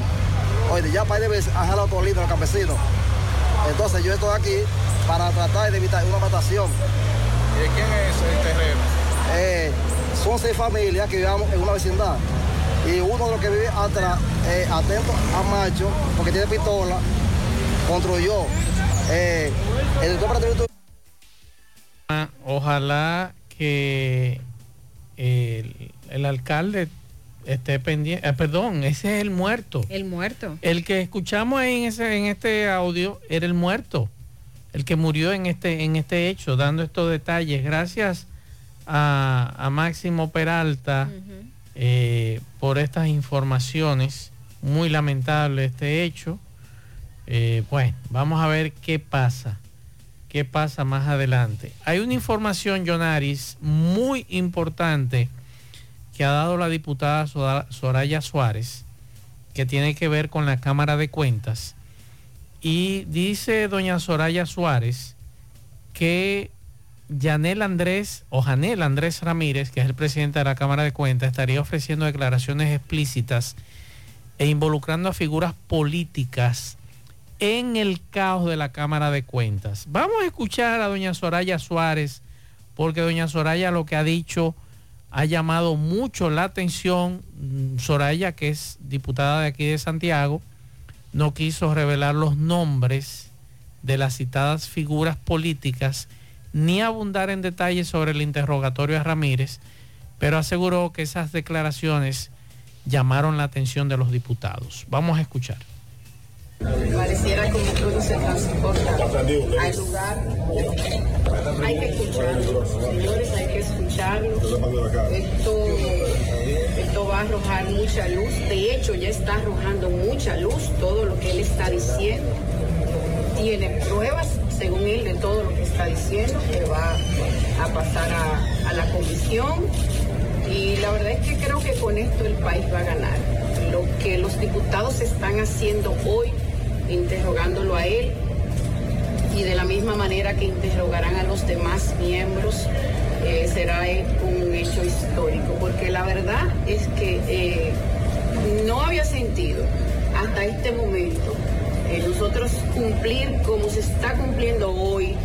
Oye, ya un par de veces han jalado todo lindo los campesinos. Entonces yo estoy aquí para tratar de evitar una matación. ¿Y de quién es el terreno? Eh, son seis familias que vivamos en una vecindad. Y uno de los que vive atrás, eh, atento a macho, porque tiene pistola, construyó. Eh, el Ojalá que el, el alcalde esté pendiente. ah, perdón, ese es el muerto. El muerto. El que escuchamos ahí en, ese, en este audio era el muerto, el que murió en este, en este hecho, dando estos detalles. Gracias a, a Máximo Peralta eh, por estas informaciones. Muy lamentable este hecho. Eh, bueno, vamos a ver qué pasa. ¿Qué pasa más adelante? Hay una información, Jonaris, muy importante que ha dado la diputada Sora- Soraya Suárez, que tiene que ver con la Cámara de Cuentas. Y dice doña Soraya Suárez que Yanel Andrés o Janel Andrés Ramírez, que es el presidente de la Cámara de Cuentas, estaría ofreciendo declaraciones explícitas e involucrando a figuras políticas en el caos de la Cámara de Cuentas. Vamos a escuchar a doña Soraya Suárez, porque doña Soraya lo que ha dicho ha llamado mucho la atención. Mm, Soraya, que es diputada de aquí de Santiago, no quiso revelar los nombres de las citadas figuras políticas ni abundar en detalles sobre el interrogatorio a Ramírez, pero aseguró que esas declaraciones llamaron la atención de los diputados. Vamos a escuchar. Pareciera como todo se transporta al lugar. Hay que escucharlo, señores, hay que escucharlo. Esto, esto va a arrojar mucha luz. De hecho, ya está arrojando mucha luz todo lo que él está diciendo. Tiene pruebas, según él, de todo lo que está diciendo, que va a pasar a, a la comisión. Y la verdad es que creo que con esto el país va a ganar. Lo que los diputados están haciendo hoy, interrogándolo a él, y de la misma manera que interrogarán a los demás miembros, eh, será un hecho histórico, porque la verdad es que eh, no había sentido hasta este momento eh, nosotros cumplir como se está cumpliendo hoy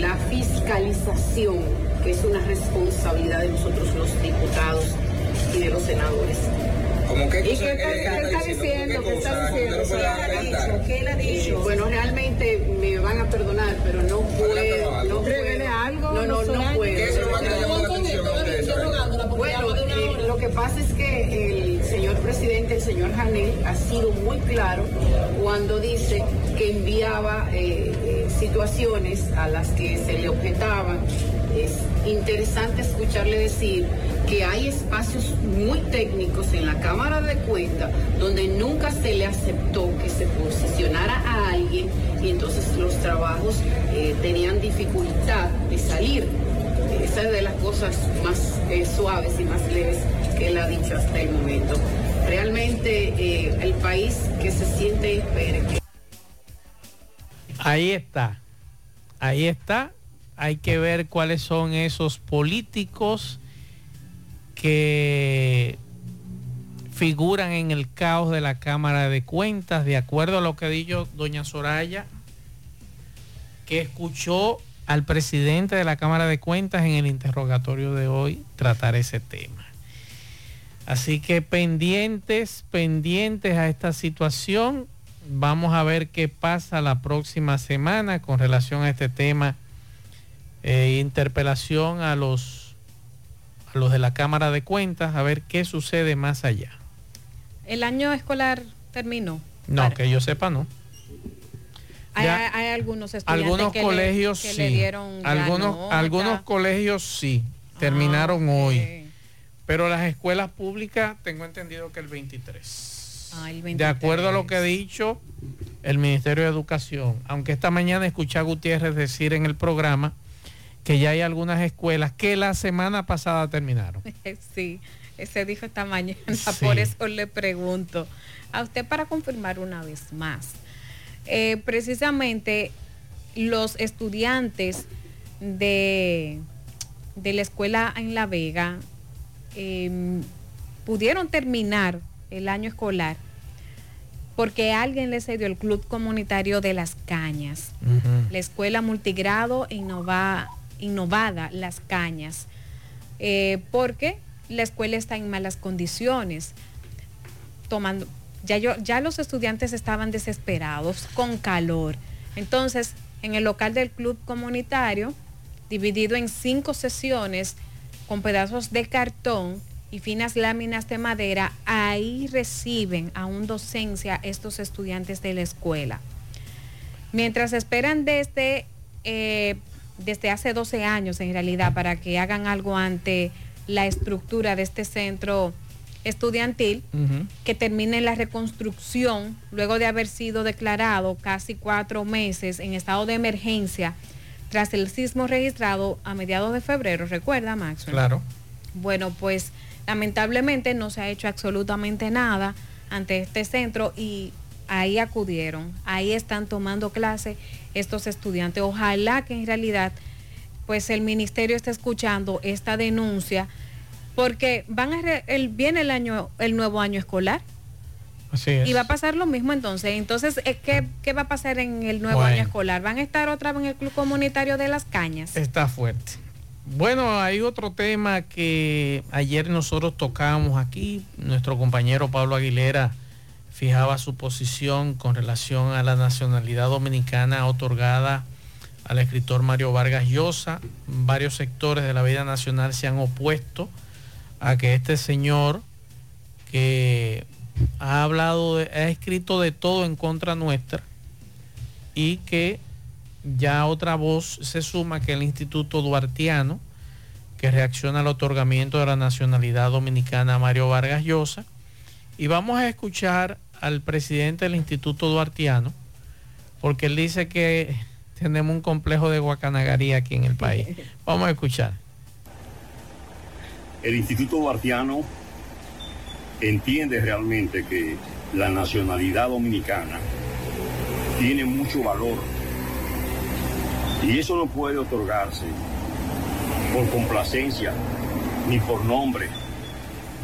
la fiscalización, que es una responsabilidad de nosotros los diputados y de los senadores. ¿Cómo qué ¿Y cosa- qué, qué- qué qué está diciendo? ¿Qué ¿Qué está cosa? diciendo? ¿Usted no puede ¿Qué ha dicho? ¿Qué él ha dicho? Bueno, realmente me van a perdonar, pero no puedo. No puedo. algo, No, no, no puedo. ¿Qué es lo que le llamó la atención a usted, Soraya? Bueno, eh, lo que pasa es que el señor presidente, el señor Janel, ha sido muy claro cuando dice que enviaba eh, eh, situaciones a las que se le objetaban. Es interesante escucharle decir que hay espacios muy técnicos en la Cámara de Cuentas donde nunca se le aceptó que se posicionara a alguien y entonces los trabajos eh, tenían dificultad de salir. Esa es de las cosas más eh, suaves y más leves que él ha dicho hasta el momento. Realmente eh, el país que se siente espere. que Ahí está. Ahí está. Hay que ver cuáles son esos políticos que figuran en el caos de la Cámara de Cuentas, de acuerdo a lo que dijo doña Soraya, que escuchó al presidente de la Cámara de Cuentas en el interrogatorio de hoy tratar ese tema. Así que pendientes, pendientes a esta situación. Vamos a ver qué pasa la próxima semana con relación a este tema. Eh, interpelación a los, a los de la Cámara de Cuentas, a ver qué sucede más allá. El año escolar terminó. No, que yo sepa, no. Hay, Ya. hay- hay algunos estudiantes Algunos que le- colegios que sí. le dieron ya algunos, nota. algunos colegios sí. Terminaron hoy. Pero las escuelas públicas, tengo entendido que el 23. Ah, el De acuerdo a lo que ha dicho el Ministerio de Educación, aunque esta mañana escuché a Gutiérrez decir en el programa que ya hay algunas escuelas que la semana pasada terminaron. Sí, se dijo esta mañana, por eso le pregunto a usted para confirmar una vez más. Eh, precisamente los estudiantes de, de la escuela en La Vega em, pudieron terminar el año escolar porque alguien les cedió el club comunitario de las cañas, la escuela multigrado innova- innovada Las Cañas, eh, porque la escuela está en malas condiciones, tomando, ya, yo, ya los estudiantes estaban desesperados, con calor. Entonces, en el local del club comunitario, dividido en cinco sesiones, con pedazos de cartón y finas láminas de madera, ahí reciben aún docencia estos estudiantes de la escuela. Mientras esperan desde, eh, desde hace 12 años en realidad para que hagan algo ante la estructura de este centro estudiantil, que termine la reconstrucción luego de haber sido declarado casi cuatro meses en estado de emergencia tras el sismo registrado a mediados de febrero. ¿Recuerda, Max? Claro. Bueno, pues lamentablemente no se ha hecho absolutamente nada ante este centro y ahí acudieron, ahí están tomando clase estos estudiantes. Ojalá que en realidad pues el ministerio esté escuchando esta denuncia porque van a re- el, viene el año el nuevo año escolar Así es. y va a pasar lo mismo entonces. Entonces, eh, ¿qué, qué va a pasar en el nuevo Bueno. año escolar? ¿Van a estar otra vez en el club comunitario de las cañas? Está fuerte. Bueno, hay otro tema que ayer nosotros tocamos aquí. Nuestro compañero Pablo Aguilera fijaba su posición con relación a la nacionalidad dominicana otorgada al escritor Mario Vargas Llosa. Varios sectores de la vida nacional se han opuesto a que este señor que ha hablado, ha escrito de todo en contra nuestra y que ya otra voz se suma que el Instituto Duartiano, que reacciona al otorgamiento de la nacionalidad dominicana a Mario Vargas Llosa. Y vamos a escuchar al presidente del Instituto Duartiano, porque él dice que tenemos un complejo de guacanagaría aquí en el país. Vamos a escuchar. el Instituto Duartiano entiende realmente que la nacionalidad dominicana tiene mucho valor y eso no puede otorgarse por complacencia, ni por nombre,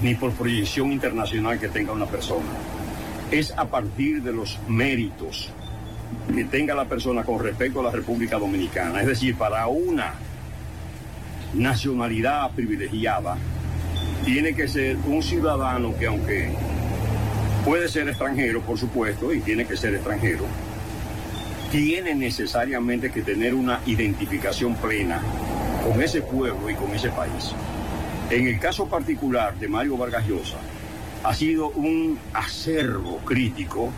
ni por proyección internacional que tenga una persona. Es a partir de los méritos que tenga la persona con respecto a la República Dominicana. Es decir, para una nacionalidad privilegiada, tiene que ser un ciudadano que aunque puede ser extranjero, por supuesto, y tiene que ser extranjero, tiene necesariamente que tener una identificación plena con ese pueblo y con ese país. En el caso particular de Mario Vargas Llosa, ha sido un acervo crítico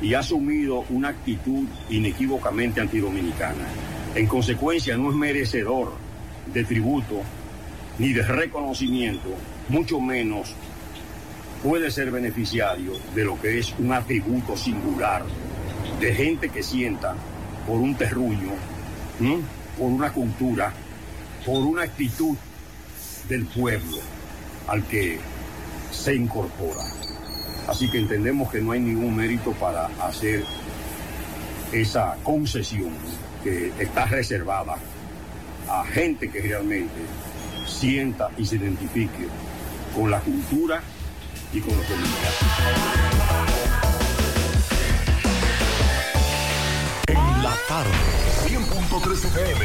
y ha asumido una actitud inequívocamente antidominicana. En consecuencia, no es merecedor de tributo ni de reconocimiento, mucho menos puede ser beneficiario de lo que es un atributo singular de gente que sienta por un terruño, por una cultura, por una actitud del pueblo al que se incorpora. Así que entendemos que no hay ningún mérito para hacer esa concesión que está reservada a gente que realmente sienta y se identifique con la cultura y con los dominicanos. En la tarde, 100.3 FM,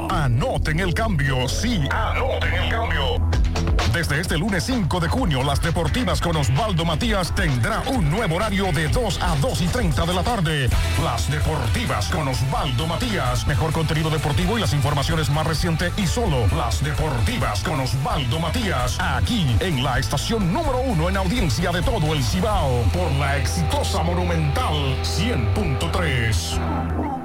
Anoten el cambio, sí, anoten el cambio. Desde este lunes 5 de junio, las deportivas con Osvaldo Matías tendrá un nuevo horario de 2 a 2 y 30 de la tarde. Las deportivas con Osvaldo Matías. Mejor contenido deportivo y las informaciones más recientes y solo las deportivas con Osvaldo Matías. Aquí en la estación número uno en audiencia de todo el Cibao. Por la exitosa Monumental 100.3.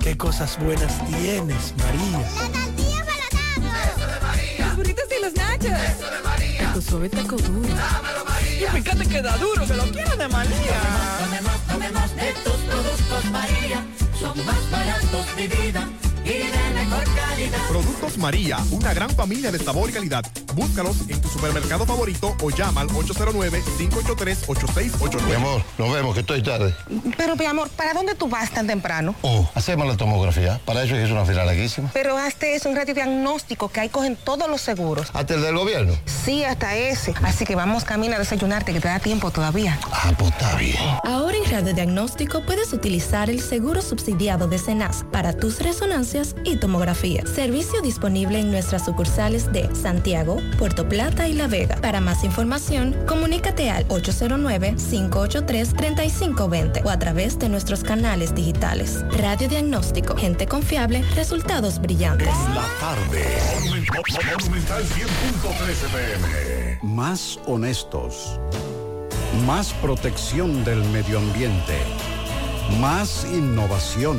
Qué cosas buenas tienes, María. La tortilla para Eso de María. Los burritos y los nachos. Eso de María. Tu suave taco duro. Dámelo, María. Y fíjate que da duro, que lo quiero de María. Tomemos, tomemos de tus productos, María. Son más baratos, de vida. Y de mejor calidad. Productos María, una gran familia de sabor y calidad. Búscalos en tu supermercado favorito o llama al 809-583-8689. Mi amor, nos vemos, que estoy tarde. Pero, mi amor, ¿para dónde tú vas tan temprano? Oh, hacemos la tomografía. Para eso es una fila larguísima. Pero hazte es un radiodiagnóstico que ahí cogen todos los seguros. ¿Hasta el del gobierno? Sí, hasta ese. Así que vamos camino a desayunarte, que te da tiempo todavía. Ah, pues está bien. Ahora en radiodiagnóstico puedes utilizar el seguro subsidiado de CENAS para tus resonancias y tomografía. Servicio disponible en nuestras sucursales de Santiago, Puerto Plata y La Vega. Para más información, comunícate al 809-583-3520 o a través de nuestros canales digitales. Radiodiagnóstico, gente confiable, resultados brillantes. La tarde. Monumental 100.13 pm. Más honestos. Más protección del medio ambiente. Más innovación.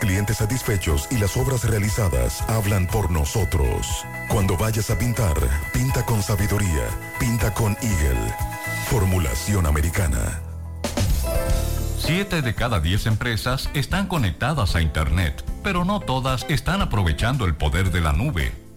clientes satisfechos y las obras realizadas hablan por nosotros. Cuando vayas a pintar, pinta con sabiduría, pinta con Eagle. Formulación americana. Siete de cada diez empresas están conectadas a Internet, pero no todas están aprovechando el poder de la nube.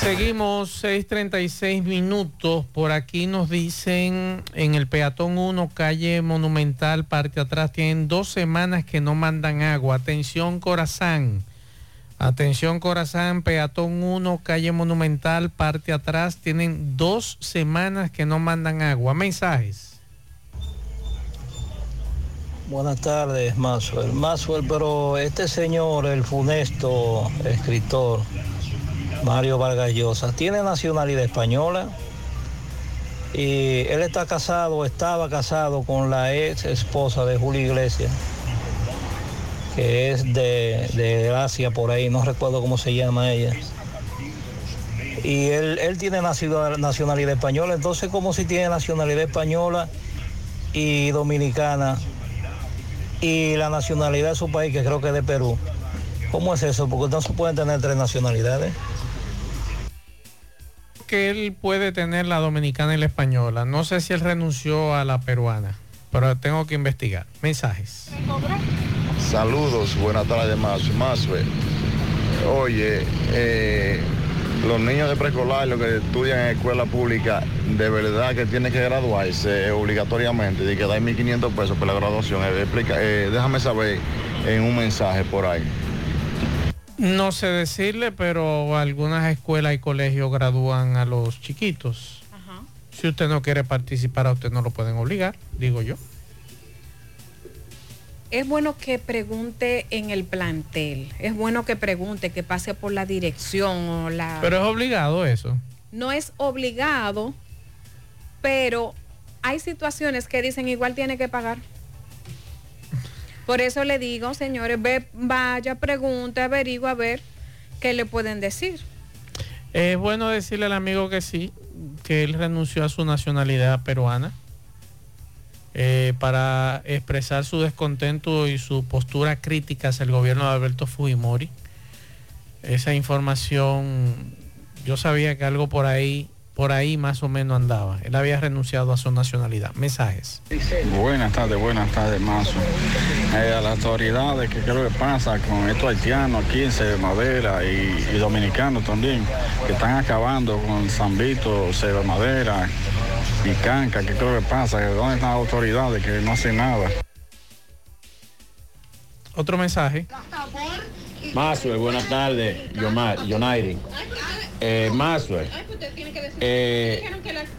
Seguimos 6.36 minutos. Por aquí nos dicen en el peatón 1, calle Monumental, parte atrás, tienen dos semanas que no mandan agua. Atención Corazán. Atención Corazán, peatón 1, calle Monumental, parte atrás, tienen dos semanas que no mandan agua. Mensajes. Buenas tardes, Maxwell. Maxwell, pero este señor, el funesto escritor, Mario Vargas Llosa, tiene nacionalidad española y él está casado, estaba casado con la ex esposa de Julio Iglesias, que es de, de Asia por ahí, no recuerdo cómo se llama ella. Y él, él tiene nacionalidad española, entonces como si tiene nacionalidad española y dominicana y la nacionalidad de su país, que creo que es de Perú. ¿Cómo es eso? Porque no se pueden tener tres nacionalidades. Que él puede tener la dominicana y la española. No sé si él renunció a la peruana, pero tengo que investigar. Mensajes. Saludos, buenas tardes, más más Oye, eh, los niños de preescolar, los que estudian en escuela pública, de verdad que tienen que graduarse eh, obligatoriamente, de que dar 1.500 pesos por la graduación. Eh, explica, eh, déjame saber en un mensaje por ahí. No sé decirle, pero algunas escuelas y colegios gradúan a los chiquitos. Si usted no quiere participar, a usted no lo pueden obligar, digo yo. Es bueno que pregunte en el plantel. Es bueno que pregunte, que pase por la dirección o la... Pero es obligado eso. no es obligado, pero hay situaciones que dicen igual tiene que pagar. Por eso le digo, señores, vaya, pregunte, averigua a ver qué le pueden decir. Es bueno decirle al amigo que sí, que él renunció a su nacionalidad peruana eh, para expresar su descontento y su postura crítica hacia el gobierno de Alberto Fujimori. Esa información, yo sabía que algo por ahí, por ahí más o menos andaba. Él había renunciado a su nacionalidad. Mensajes. Buenas tardes, buenas tardes, Mazo. Eh, a las autoridades, que creo que pasa con estos haitianos aquí en Sede Madera y, dominicanos también, que están acabando con San Vito, Sede Madera y Canca, que creo que pasa, dónde están las autoridades que no hacen nada. Otro mensaje. Masue, buenas tardes, Yomar, Yonairi. Eh, Masue, eh,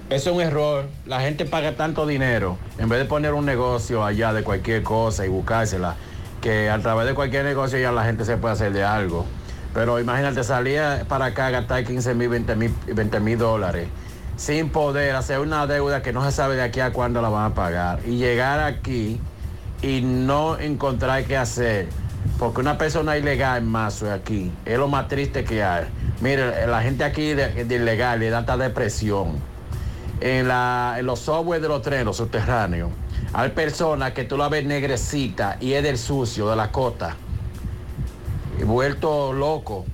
eso es un error. La gente paga tanto dinero en vez de poner un negocio allá de cualquier cosa y buscársela, que a través de cualquier negocio ya la gente se puede hacer de algo. Pero imagínate, salía para acá a gastar 15 mil, 20 mil 20 mil dólares sin poder hacer una deuda que no se sabe de aquí a cuándo la van a pagar y llegar aquí y no encontrar qué hacer. Porque una persona ilegal más aquí es lo más triste que hay. Mire, la gente aquí de, ilegal le da esta depresión. En, la, en los software de los trenes, los subterráneos, hay personas que tú la ves negrecita y es del sucio, de la costa. Y vuelto loco.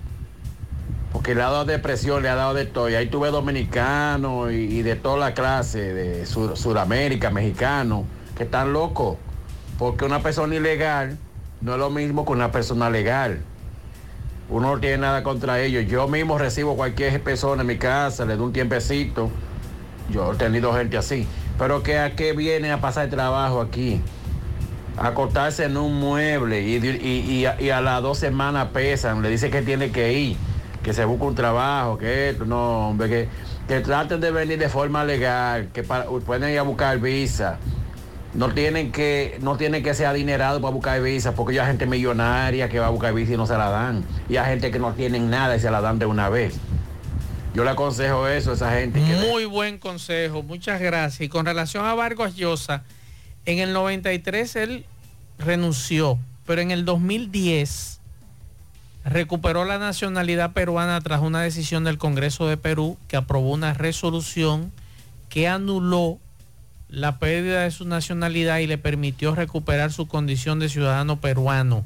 Porque le ha dado depresión, le ha dado de todo. Y ahí tuve dominicanos y, y de toda la clase, de Sur- Suramérica, mexicanos, que están locos. Porque una persona ilegal no es lo mismo que una persona legal. Uno no tiene nada contra ellos. Yo mismo recibo cualquier persona en mi casa, le doy un tiempecito. Yo he tenido gente así. Pero que a qué viene a pasar trabajo aquí? Acostarse en un mueble y, a, las dos semanas pesan. Le dice que tiene que ir, que se busca un trabajo, que esto, no, hombre, que, traten de venir de forma legal, que pueden ir a buscar visa. No tienen que, no tienen que ser adinerados para buscar visa, porque hay gente millonaria que va a buscar visa y no se la dan. Y hay gente que no tienen nada y se la dan de una vez. Yo le aconsejo eso a esa gente. Muy buen consejo, muchas gracias. Y con relación a Vargas Llosa, en el 93 él renunció, pero en el 2010 recuperó la nacionalidad peruana tras una decisión del Congreso de Perú que aprobó una resolución que anuló la pérdida de su nacionalidad y le permitió recuperar su condición de ciudadano peruano,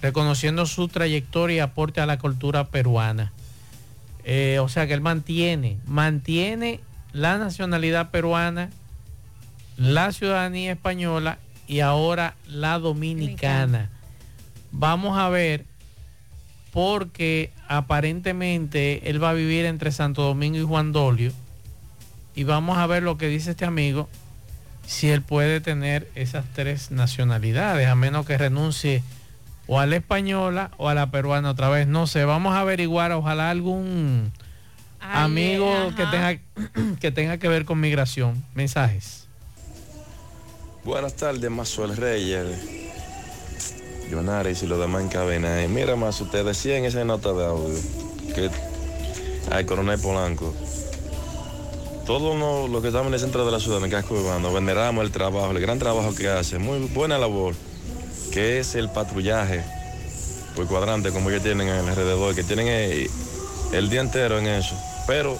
reconociendo su trayectoria y aporte a la cultura peruana. Eh, o sea que él mantiene, mantiene la nacionalidad peruana, la ciudadanía española y ahora la dominicana. Vamos a ver, porque aparentemente él va a vivir entre Santo Domingo y Juan Dolio. Y vamos a ver lo que dice este amigo, si él puede tener esas tres nacionalidades, a menos que renuncie o a la española o a la peruana otra vez. No sé, vamos a averiguar, ojalá algún amigo que tenga, que tenga que ver con migración. Mensajes. Buenas tardes, Mazuel Reyes. Jonaris y los demás en cabina. Eh, Mira, más usted decía en esa nota de audio que al coronel Polanco, todos los que estamos en el centro de la ciudad, en el casco urbano, veneramos el trabajo, el gran trabajo que hace, muy buena labor, que es el patrullaje por cuadrante, como ellos tienen alrededor, que tienen eh, el día entero en eso. pero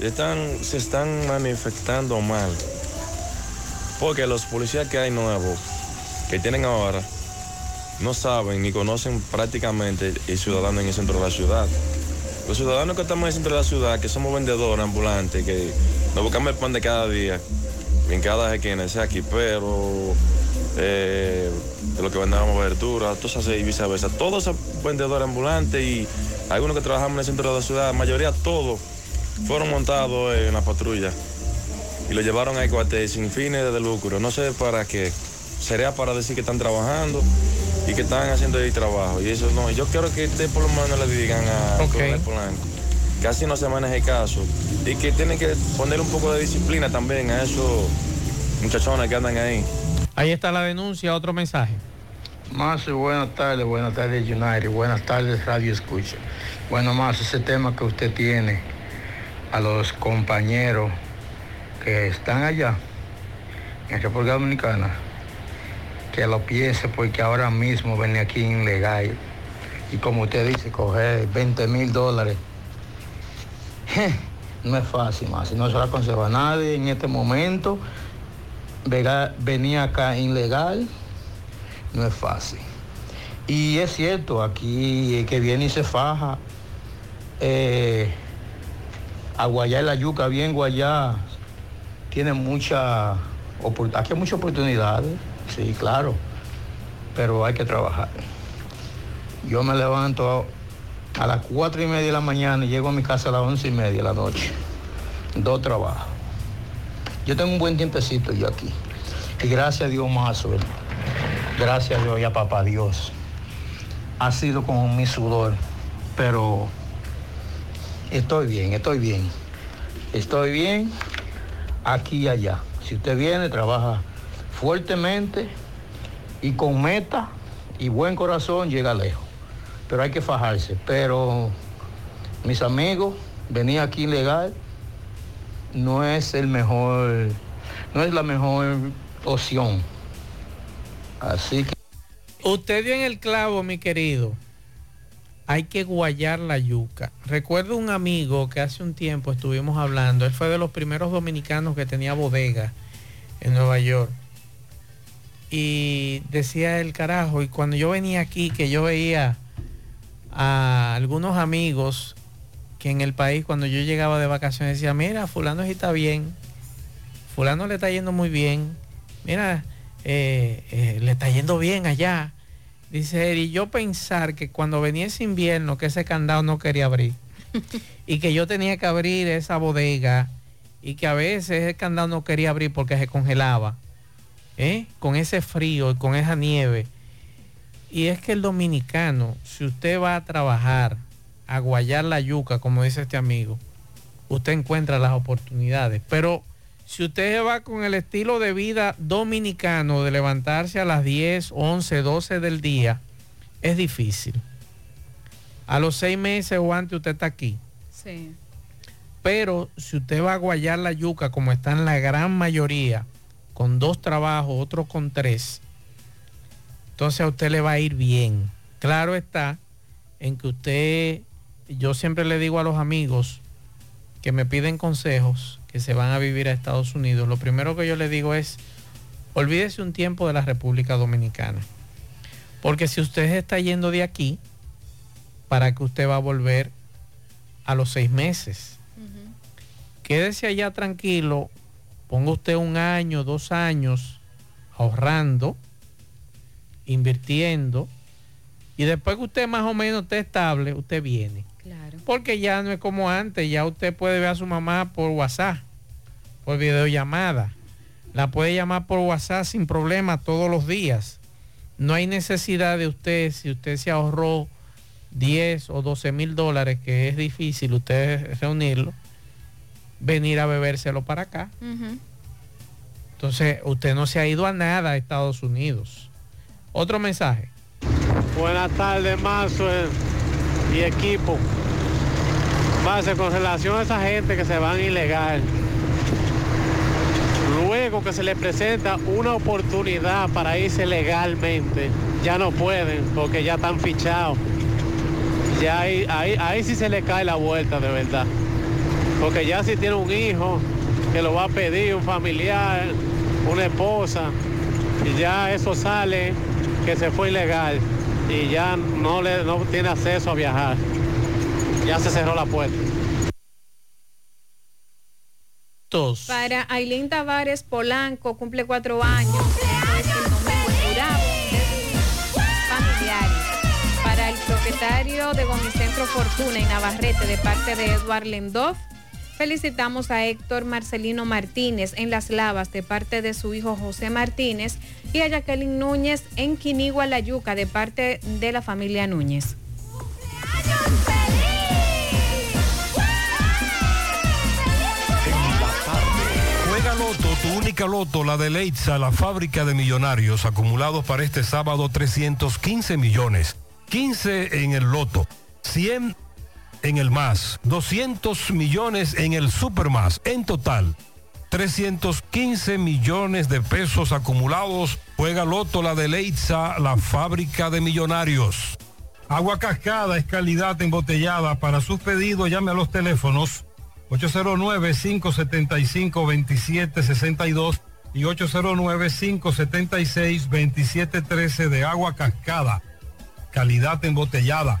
están, se están manifestando mal. Porque los policías que hay nuevos, que tienen ahora, no saben ni conocen prácticamente el ciudadano en el centro de la ciudad. Los ciudadanos que estamos en el centro de la ciudad, que somos vendedores ambulantes, que nos buscamos el pan de cada día, en cada esquina, sea aquí, pero eh, de lo que vendamos verduras, todos así y viceversa. Todos esos vendedores ambulantes y algunos que trabajamos en el centro de la ciudad, la mayoría todos fueron montados en la patrulla y lo llevaron al cuartel sin fines de lucro. No sé para qué. Sería para decir que están trabajando y que están haciendo el trabajo. Y eso no. Yo quiero que ustedes por lo menos le digan a Coronel Polanco así no se maneja el caso y que tienen que poner un poco de disciplina también a esos muchachones que andan ahí. Ahí está la denuncia, otro mensaje. Más buenas tardes, buenas tardes United, buenas tardes Radio Escucha. Bueno, más ese tema que usted tiene a los compañeros que están allá en República Dominicana, que lo piense porque ahora mismo venía aquí ilegal y como usted dice, coger 20 mil dólares, no es fácil más, no se lo aconsejo a nadie en este momento, venir acá ilegal no es fácil. Y es cierto, aquí que viene y se faja, eh, a guayar la yuca bien guayá, tiene mucha aquí hay muchas oportunidades, sí, claro, pero hay que trabajar. Yo me levanto a, las cuatro y media de la mañana y llego a mi casa a las once y media de la noche. Dos trabajos. Yo tengo un buen tiempecito yo aquí. Y gracias a Dios más, suerte. Gracias a Dios y a papá Dios. Ha sido como mi sudor, pero estoy bien, estoy bien. Estoy bien aquí y allá. Si usted viene, trabaja fuertemente y con meta y buen corazón llega lejos. Pero hay que fajarse. Pero mis amigos, venir aquí ilegal no es el mejor, no es la mejor opción. Así que Usted dio en el clavo, mi querido. Hay que guayar la yuca. Recuerdo un amigo que hace un tiempo estuvimos hablando. Él fue de los primeros dominicanos que tenía bodega en Nueva York. Y decía el carajo, y cuando yo venía aquí, que yo veía a algunos amigos que en el país, cuando yo llegaba de vacaciones, decía, mira, fulano sí está bien, fulano le está yendo muy bien, mira, eh, eh, le está yendo bien allá. Dice él, y yo pensar que cuando venía ese invierno, que ese candado no quería abrir, y que yo tenía que abrir esa bodega, y que a veces el candado no quería abrir porque se congelaba, ¿eh? con ese frío y con esa nieve. Y es que el dominicano, si usted va a trabajar, a guayar la yuca, como dice este amigo, usted encuentra las oportunidades. Pero si usted va con el estilo de vida dominicano de levantarse a las 10, 11, 12 del día, es difícil. A los seis meses o antes usted está aquí. Sí. Pero si usted va a guayar la yuca, como está en la gran mayoría, con dos trabajos, otros con tres, entonces a usted le va a ir bien. Claro está en que usted, yo siempre le digo a los amigos que me piden consejos, que se van a vivir a Estados Unidos, lo primero que yo le digo es, olvídese un tiempo de la República Dominicana. Porque si usted está yendo de aquí, para que usted va a volver a los seis meses. Quédese allá tranquilo, ponga usted un año, dos años ahorrando, invirtiendo, y después que usted más o menos esté estable, usted viene. Claro. Porque ya no es como antes, ya usted puede ver a su mamá por WhatsApp, por videollamada. La puede llamar por WhatsApp sin problema todos los días. No hay necesidad de usted, si usted se ahorró 10 o 12 mil dólares, que es difícil usted reunirlo, venir a bebérselo para acá. Entonces, usted no se ha ido a nada a Estados Unidos. Otro mensaje. Buenas tardes, Mazo y equipo. Mazo, con relación a esa gente que se van ilegal, luego que se les presenta una oportunidad para irse legalmente, ya no pueden porque ya están fichados. Ya ahí, ahí, ahí sí se le cae la vuelta de verdad. Porque ya si tiene un hijo que lo va a pedir, un familiar, una esposa, y ya eso sale que se fue ilegal y ya no, le, no tiene acceso a viajar. Ya se cerró la puerta. Para Ailín Tavares Polanco, cumple cuatro años. Para el propietario de Gomicentro Fortuna en Navarrete, de parte de Eduard Lendoff, felicitamos a Héctor Marcelino Martínez en Las Lavas, de parte de su hijo José Martínez, y a Jacqueline Núñez en Quinigua, La Yuca, de parte de la familia Núñez. Juega Loto, tu única Loto, la de Leitza, la fábrica de millonarios, acumulados para este sábado 315 millones. 15 en el Loto, 100 en el más, 200 millones en el super más. En total, 315 millones de pesos acumulados. Juega Loto, la de Leitza, la fábrica de millonarios. Agua cascada es calidad embotellada. Para sus pedidos llame a los teléfonos 809-575-2762 y 809-576-2713 de agua cascada. Calidad embotellada.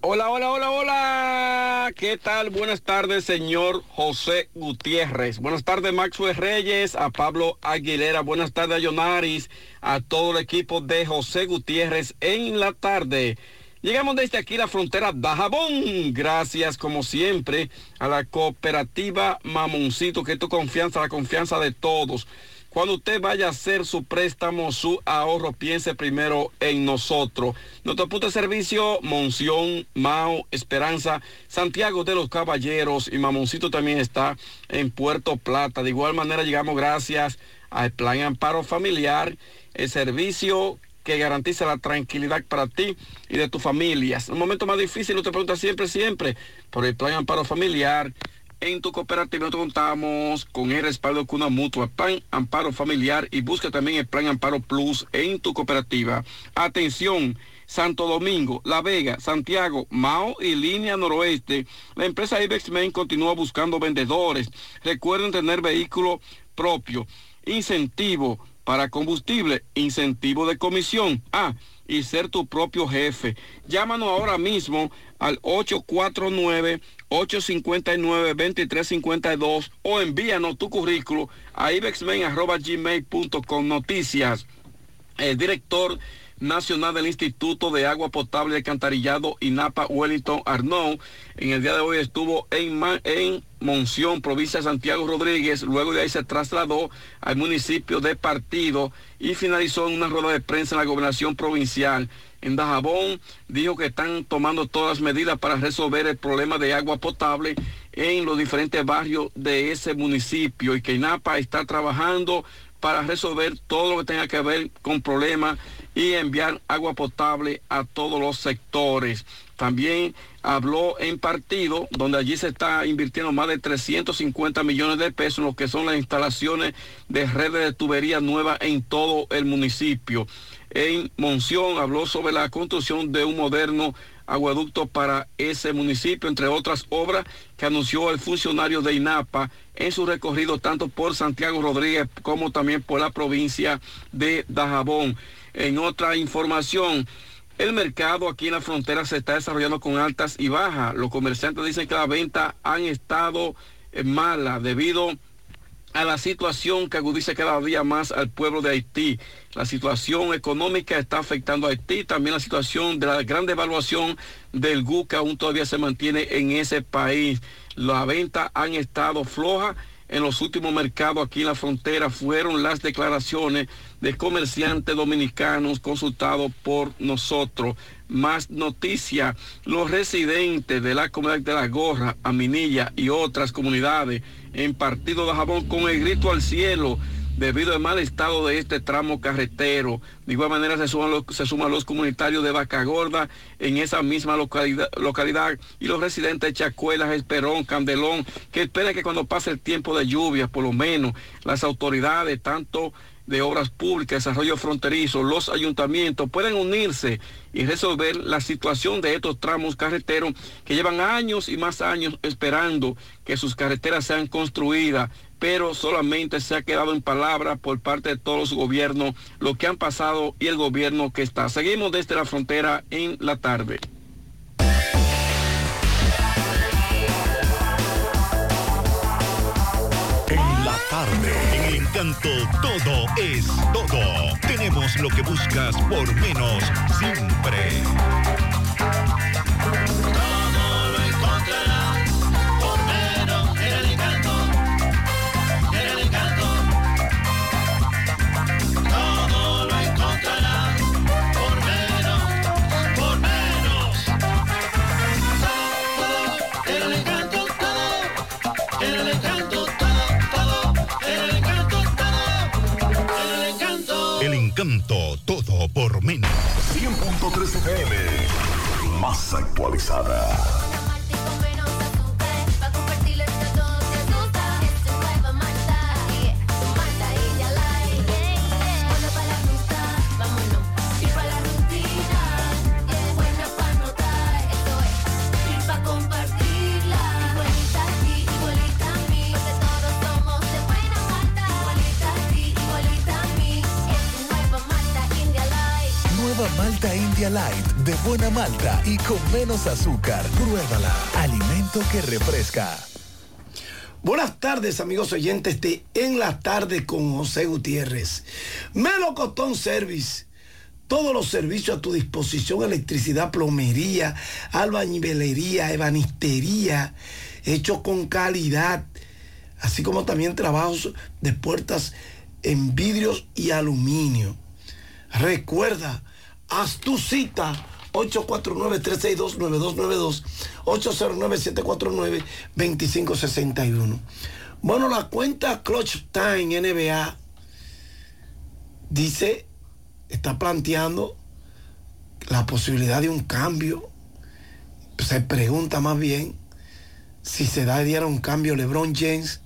Hola, hola, hola, hola. ¿Qué tal? Buenas tardes, señor José Gutiérrez. Buenas tardes, Maxwell Reyes, a Pablo Aguilera. Buenas tardes a Yonaris, a todo el equipo de José Gutiérrez en la tarde. Llegamos desde aquí la frontera de Jabón. Gracias, como siempre, a la cooperativa Mamoncito, que tu confianza, la confianza de todos. Cuando usted vaya a hacer su préstamo, su ahorro, piense primero en nosotros. Nuestro punto de servicio, Monción, Mao, Esperanza, Santiago de los Caballeros y Mamoncito también está en Puerto Plata. De igual manera llegamos gracias al Plan Amparo Familiar, el servicio que garantiza la tranquilidad para ti y de tu familia. En un momento más difícil, usted pregunta siempre, siempre, por el Plan Amparo Familiar. En tu cooperativa nosotros contamos con el respaldo de una mutua, Plan Amparo Familiar y busca también el Plan Amparo Plus en tu cooperativa. Atención, Santo Domingo, La Vega, Santiago, Mao y Línea Noroeste. La empresa Ibex Main continúa buscando vendedores. Recuerden tener vehículo propio. Incentivo para combustible, incentivo de comisión. Ah, y ser tu propio jefe. Llámanos ahora mismo al 849-859-2352 o envíanos tu currículo a ibexmen.gmail.com Noticias. El director nacional del Instituto de Agua Potable y Alcantarillado INAPA Wellington Arnaud. En el día de hoy estuvo en, en Monción, provincia de Santiago Rodríguez. Luego de ahí se trasladó al municipio de Partido y finalizó en una rueda de prensa en la gobernación provincial. En Dajabón dijo que están tomando todas las medidas para resolver el problema de agua potable en los diferentes barrios de ese municipio y que INAPA está trabajando para resolver todo lo que tenga que ver con problemas y enviar agua potable a todos los sectores. También habló en partido, donde allí se está invirtiendo más de 350 millones de pesos en lo que son las instalaciones de redes de tubería nuevas en todo el municipio. En Monción habló sobre la construcción de un moderno aguaducto para ese municipio, entre otras obras que anunció el funcionario de INAPA en su recorrido tanto por Santiago Rodríguez como también por la provincia de Dajabón. En otra información, el mercado aquí en la frontera se está desarrollando con altas y bajas. Los comerciantes dicen que las ventas han estado malas debido a la situación que agudiza cada día más al pueblo de Haití. La situación económica está afectando a Haití, también la situación de la gran devaluación del GU que aún todavía se mantiene en ese país. Las ventas han estado flojas en los últimos mercados aquí en la frontera fueron las declaraciones de comerciantes dominicanos consultados por nosotros. Más noticias, los residentes de la comunidad de La Gorra, Aminilla y otras comunidades en Partido de Jabón con el grito al cielo debido al mal estado de este tramo carretero. De igual manera se suman los, comunitarios de Vaca Gorda en esa misma localidad, localidad y los residentes de Chacuelas, Esperón, Candelón, que esperan que cuando pase el tiempo de lluvia, por lo menos las autoridades, tanto de Obras Públicas, Desarrollo Fronterizo, los ayuntamientos pueden unirse y resolver la situación de estos tramos carreteros que llevan años y más años esperando que sus carreteras sean construidas, pero solamente se ha quedado en palabras por parte de todos los gobiernos lo que han pasado y el gobierno que está. Seguimos desde la frontera en la tarde. En la tarde, encanto todo es todo. Tenemos lo que buscas por menos siempre. Encanto todo por menos. 100.3 FM. Más actualizada. Malta India Light de buena malta y con menos azúcar. Pruébala. Alimento que refresca. Buenas tardes, amigos oyentes de En la Tarde con José Gutiérrez. Melocotón Service. Todos los servicios a tu disposición, electricidad, plomería, albañilería, ebanistería, hecho con calidad, así como también trabajos de puertas en vidrios y aluminio. Recuerda, haz tu cita 849-362-9292, 809-749-2561. Bueno, la cuenta Clutch Time NBA dice, está planteando la posibilidad de un cambio. Se pregunta más bien si se da diera un cambio LeBron James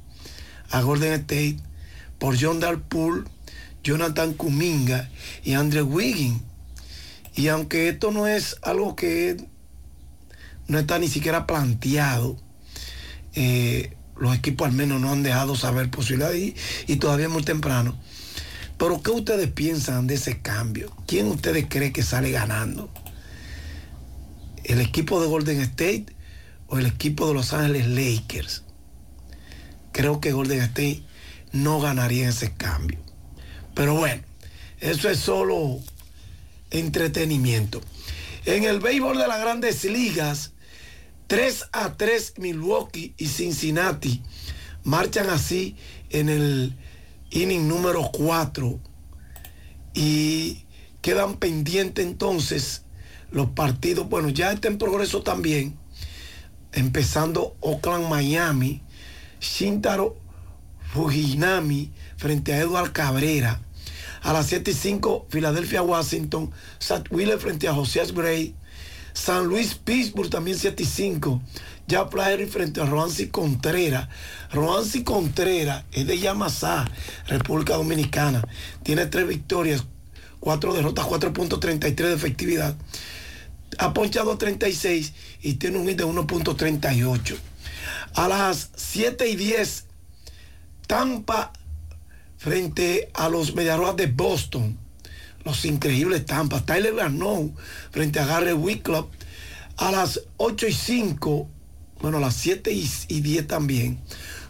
a Golden State por John Darpool, Jonathan Kuminga y Andrew Wiggins. Y aunque esto no es algo que no está ni siquiera planteado, eh, los equipos al menos no han dejado saber posibilidades y, y todavía es muy temprano. Pero ¿qué ustedes piensan de ese cambio? ¿Quién ustedes creen que sale ganando? ¿El equipo de Golden State o el equipo de Los Ángeles Lakers? Creo que Golden State no ganaría ese cambio. Pero bueno, eso es solo entretenimiento. En el béisbol de las grandes ligas, 3 a 3 Milwaukee y Cincinnati marchan así en el inning número 4 y quedan pendientes entonces los partidos. Bueno, ya está en progreso también, empezando Oakland, Miami, Shintaro Fujinami frente a Eduard Cabrera. A las 7 y 5, Filadelfia, Washington, Sat Wheeler frente a José Gray. San Luis, Pittsburgh también 7 y 5. Ya frente a Roansi Contreras. Roansi Contreras es de Yamasá, República Dominicana. Tiene tres victorias, cuatro derrotas, 4.33 de efectividad. Ha ponchado 36 y tiene un hit de 1.38. A las 7 y 10, Tampa frente a los Mediarrojas de Boston. Los increíbles Tampa. Tyler Garneau frente a Gary Wycliffe. A las 8 y 5, bueno, a las 7 y, y 10 también,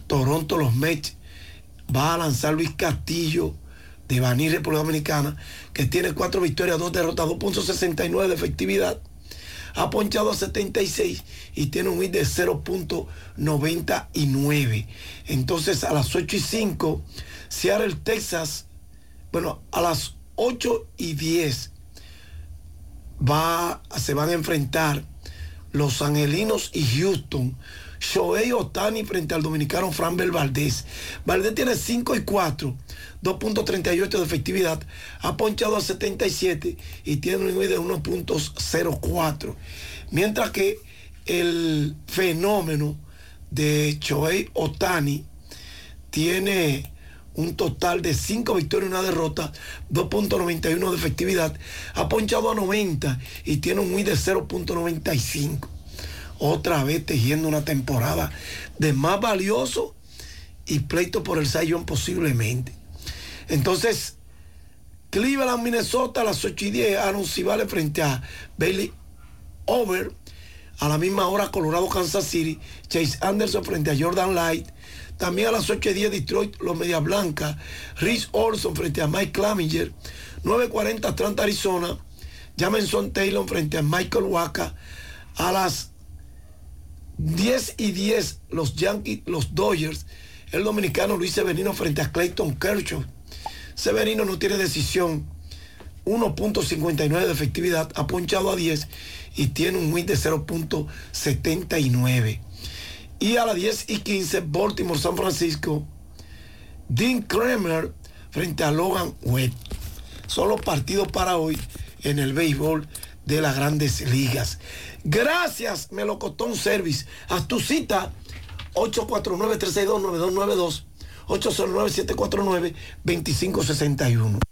Toronto, los Mets, va a lanzar Luis Castillo de Baní, República Dominicana, que tiene cuatro victorias, dos derrotas, 2.69 de efectividad. Ha ponchado a 76 y tiene un hit de 0.99. Entonces a las 8 y 5, Seattle, Texas, bueno, a las 8 y 10 va, se van a enfrentar los angelinos y Houston. Shohei Otani frente al dominicano Franbel Valdés. Valdés tiene 5 y 4, 2.38 de efectividad. Ha ponchado a 77 y tiene un nivel de 1.04. Mientras que el fenómeno de Shohei Otani tiene un total de 5 victorias y una derrota, 2.91 de efectividad. Ha ponchado a 90 y tiene un WIN de 0.95. Otra vez tejiendo una temporada de más valioso y pleito por el Sayón posiblemente. Entonces, Cleveland, Minnesota a las 8 y 10, Aaron frente a Bailey Over. A la misma hora, Colorado, Kansas City, Chase Anderson frente a Jordan Light. También a las 8 y 10 Detroit, los Medias Blancas. Rhys Olson frente a Mike Claminger. 9.40 Atlanta, Arizona. Jameson Taylor frente a Michael Waka. A las 10 y 10 los Yankees, los Dodgers. El dominicano Luis Severino frente a Clayton Kershaw. Severino no tiene decisión. 1.59 de efectividad. Ha ponchado a 10 y tiene un win de 0.79. Y a las 10 y 15, Baltimore, San Francisco, Dean Kramer frente a Logan Webb. Son los partidos para hoy en el béisbol de las grandes ligas. Gracias, Melocotón Service. Haz tu cita 849-362-9292, 809-749-2561.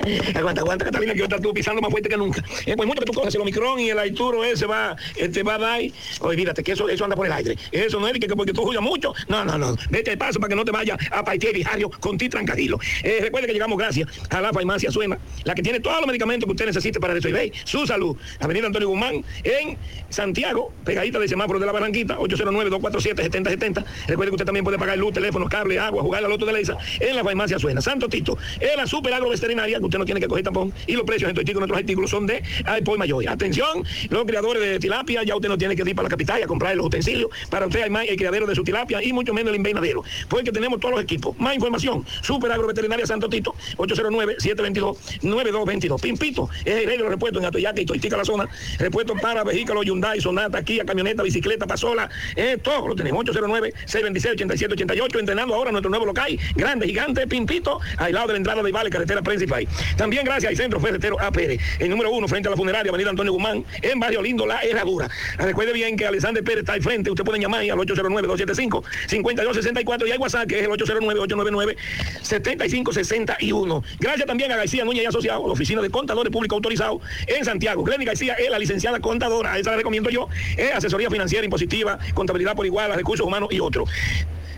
Aguanta, aguanta, Catalina, que yo estás tú pisando más fuerte que nunca. Eh, pues mucho que tú coges el Omicron y el Arturo ese va, este va a dar. Olvídate que eso, eso anda por el aire. Eso no es que, que porque tú jugas mucho. No, no, no. Vete de paso para que no te vaya a partir diario con ti tranquilo. Eh, recuerde que llegamos gracias a la farmacia Suena, la que tiene todos los medicamentos que usted necesite para resolver su salud. Avenida Antonio Guzmán, en Santiago, pegadita del semáforo de la Barranquita, 809-247-7070. Recuerde que usted también puede pagar luz, teléfono, cable, agua, jugar la loto de Leisa en la farmacia Suena. Santo Tito, es la super agroveterinaria que usted no tiene que coger tampón y los precios en todos nuestros artículos son de Alpoy Mayor. Atención, los criadores de tilapia, ya usted no tiene que ir para la capital a comprar los utensilios. Para usted más el criadero de su tilapia y mucho menos el invernadero. Porque tenemos todos los equipos. Más información, Super Agroveterinaria Santo Tito, 809-722-9222. Pimpito es el rey de los repuestos en Atoyaca y Toitica la zona. Repuestos para vehículos Hyundai, Sonata, Kia, camioneta, bicicleta, pasola. Eh, todo lo tenemos. 809-626-8788. Entrenando ahora nuestro nuevo local. Grande, gigante, Pimpito, al lado de la entrada de Vale, carretera principal. También gracias al Centro Ferretero APR, el número uno frente a la funeraria, Avenida Antonio Guzmán, en Barrio Lindo, La Herradura. Recuerde bien que Alexander Pérez está al frente. Usted puede llamar ahí al 809-275-5264 y hay WhatsApp que es el 809-899-7561. Gracias también a García Núñez y Asociados, la oficina de contadores públicos autorizados en Santiago. Glenny García es la licenciada contadora, esa la recomiendo yo, es asesoría financiera impositiva, contabilidad por igual, recursos humanos y otros.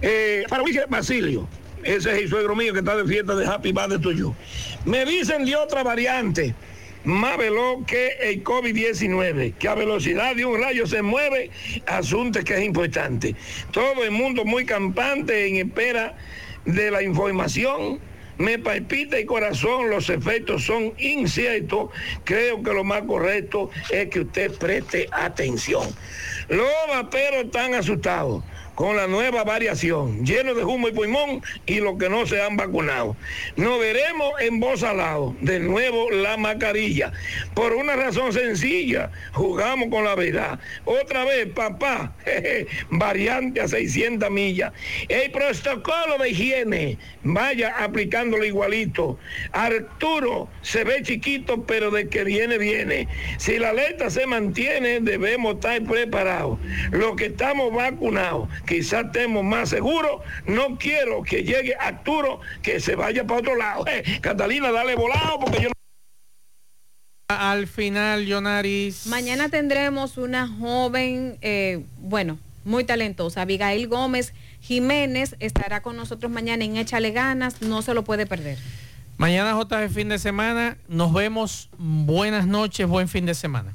Eh, para Basilio, ese es el suegro mío que está de fiesta de Happy Birthday to you. Me dicen de otra variante, más veloz que el COVID-19, que a velocidad de un rayo se mueve, asunto que es importante. Todo el mundo muy campante en espera de la información. Me palpita el corazón, los efectos son inciertos. Creo que lo más correcto es que usted preste atención. Los vaperos están asustados con la nueva variación, lleno de humo y pulmón y los que no se han vacunado. Nos veremos en voz al lado, de nuevo la mascarilla. Por una razón sencilla, jugamos con la verdad. Otra vez, papá, jeje, variante a 600 millas. El protocolo de higiene, vaya aplicándolo igualito. Arturo se ve chiquito, pero de que viene, viene. Si la alerta se mantiene, debemos estar preparados. Los que estamos vacunados, quizás estemos más seguros. No quiero que llegue Arturo, que se vaya para otro lado. Eh, Catalina, dale volado, porque yo no... Al final, Yonaris. Mañana tendremos una joven, eh, bueno, muy talentosa, Abigail Gómez Jiménez, estará con nosotros mañana en Échale Ganas, no se lo puede perder. Mañana JF fin de semana. Nos vemos. Buenas noches, buen fin de semana.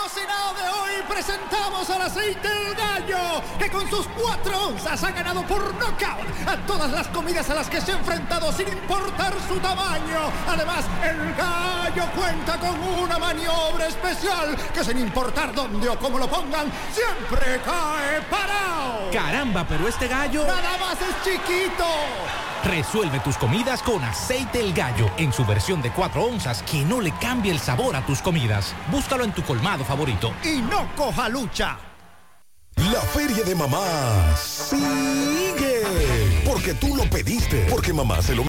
Cocinado de hoy presentamos al aceite del gallo, que con sus cuatro onzas ha ganado por nocaut a todas las comidas a las que se ha enfrentado sin importar su tamaño. Además, el gallo cuenta con una maniobra especial que sin importar dónde o cómo lo pongan, siempre cae parado. Caramba, pero este gallo... Nada más es chiquito. Resuelve tus comidas con aceite el gallo en su versión de 4 onzas que no le cambie el sabor a tus comidas. Búscalo en tu colmado favorito. Y no coja lucha. La feria de mamá sigue. Porque tú lo pediste. Porque mamá se lo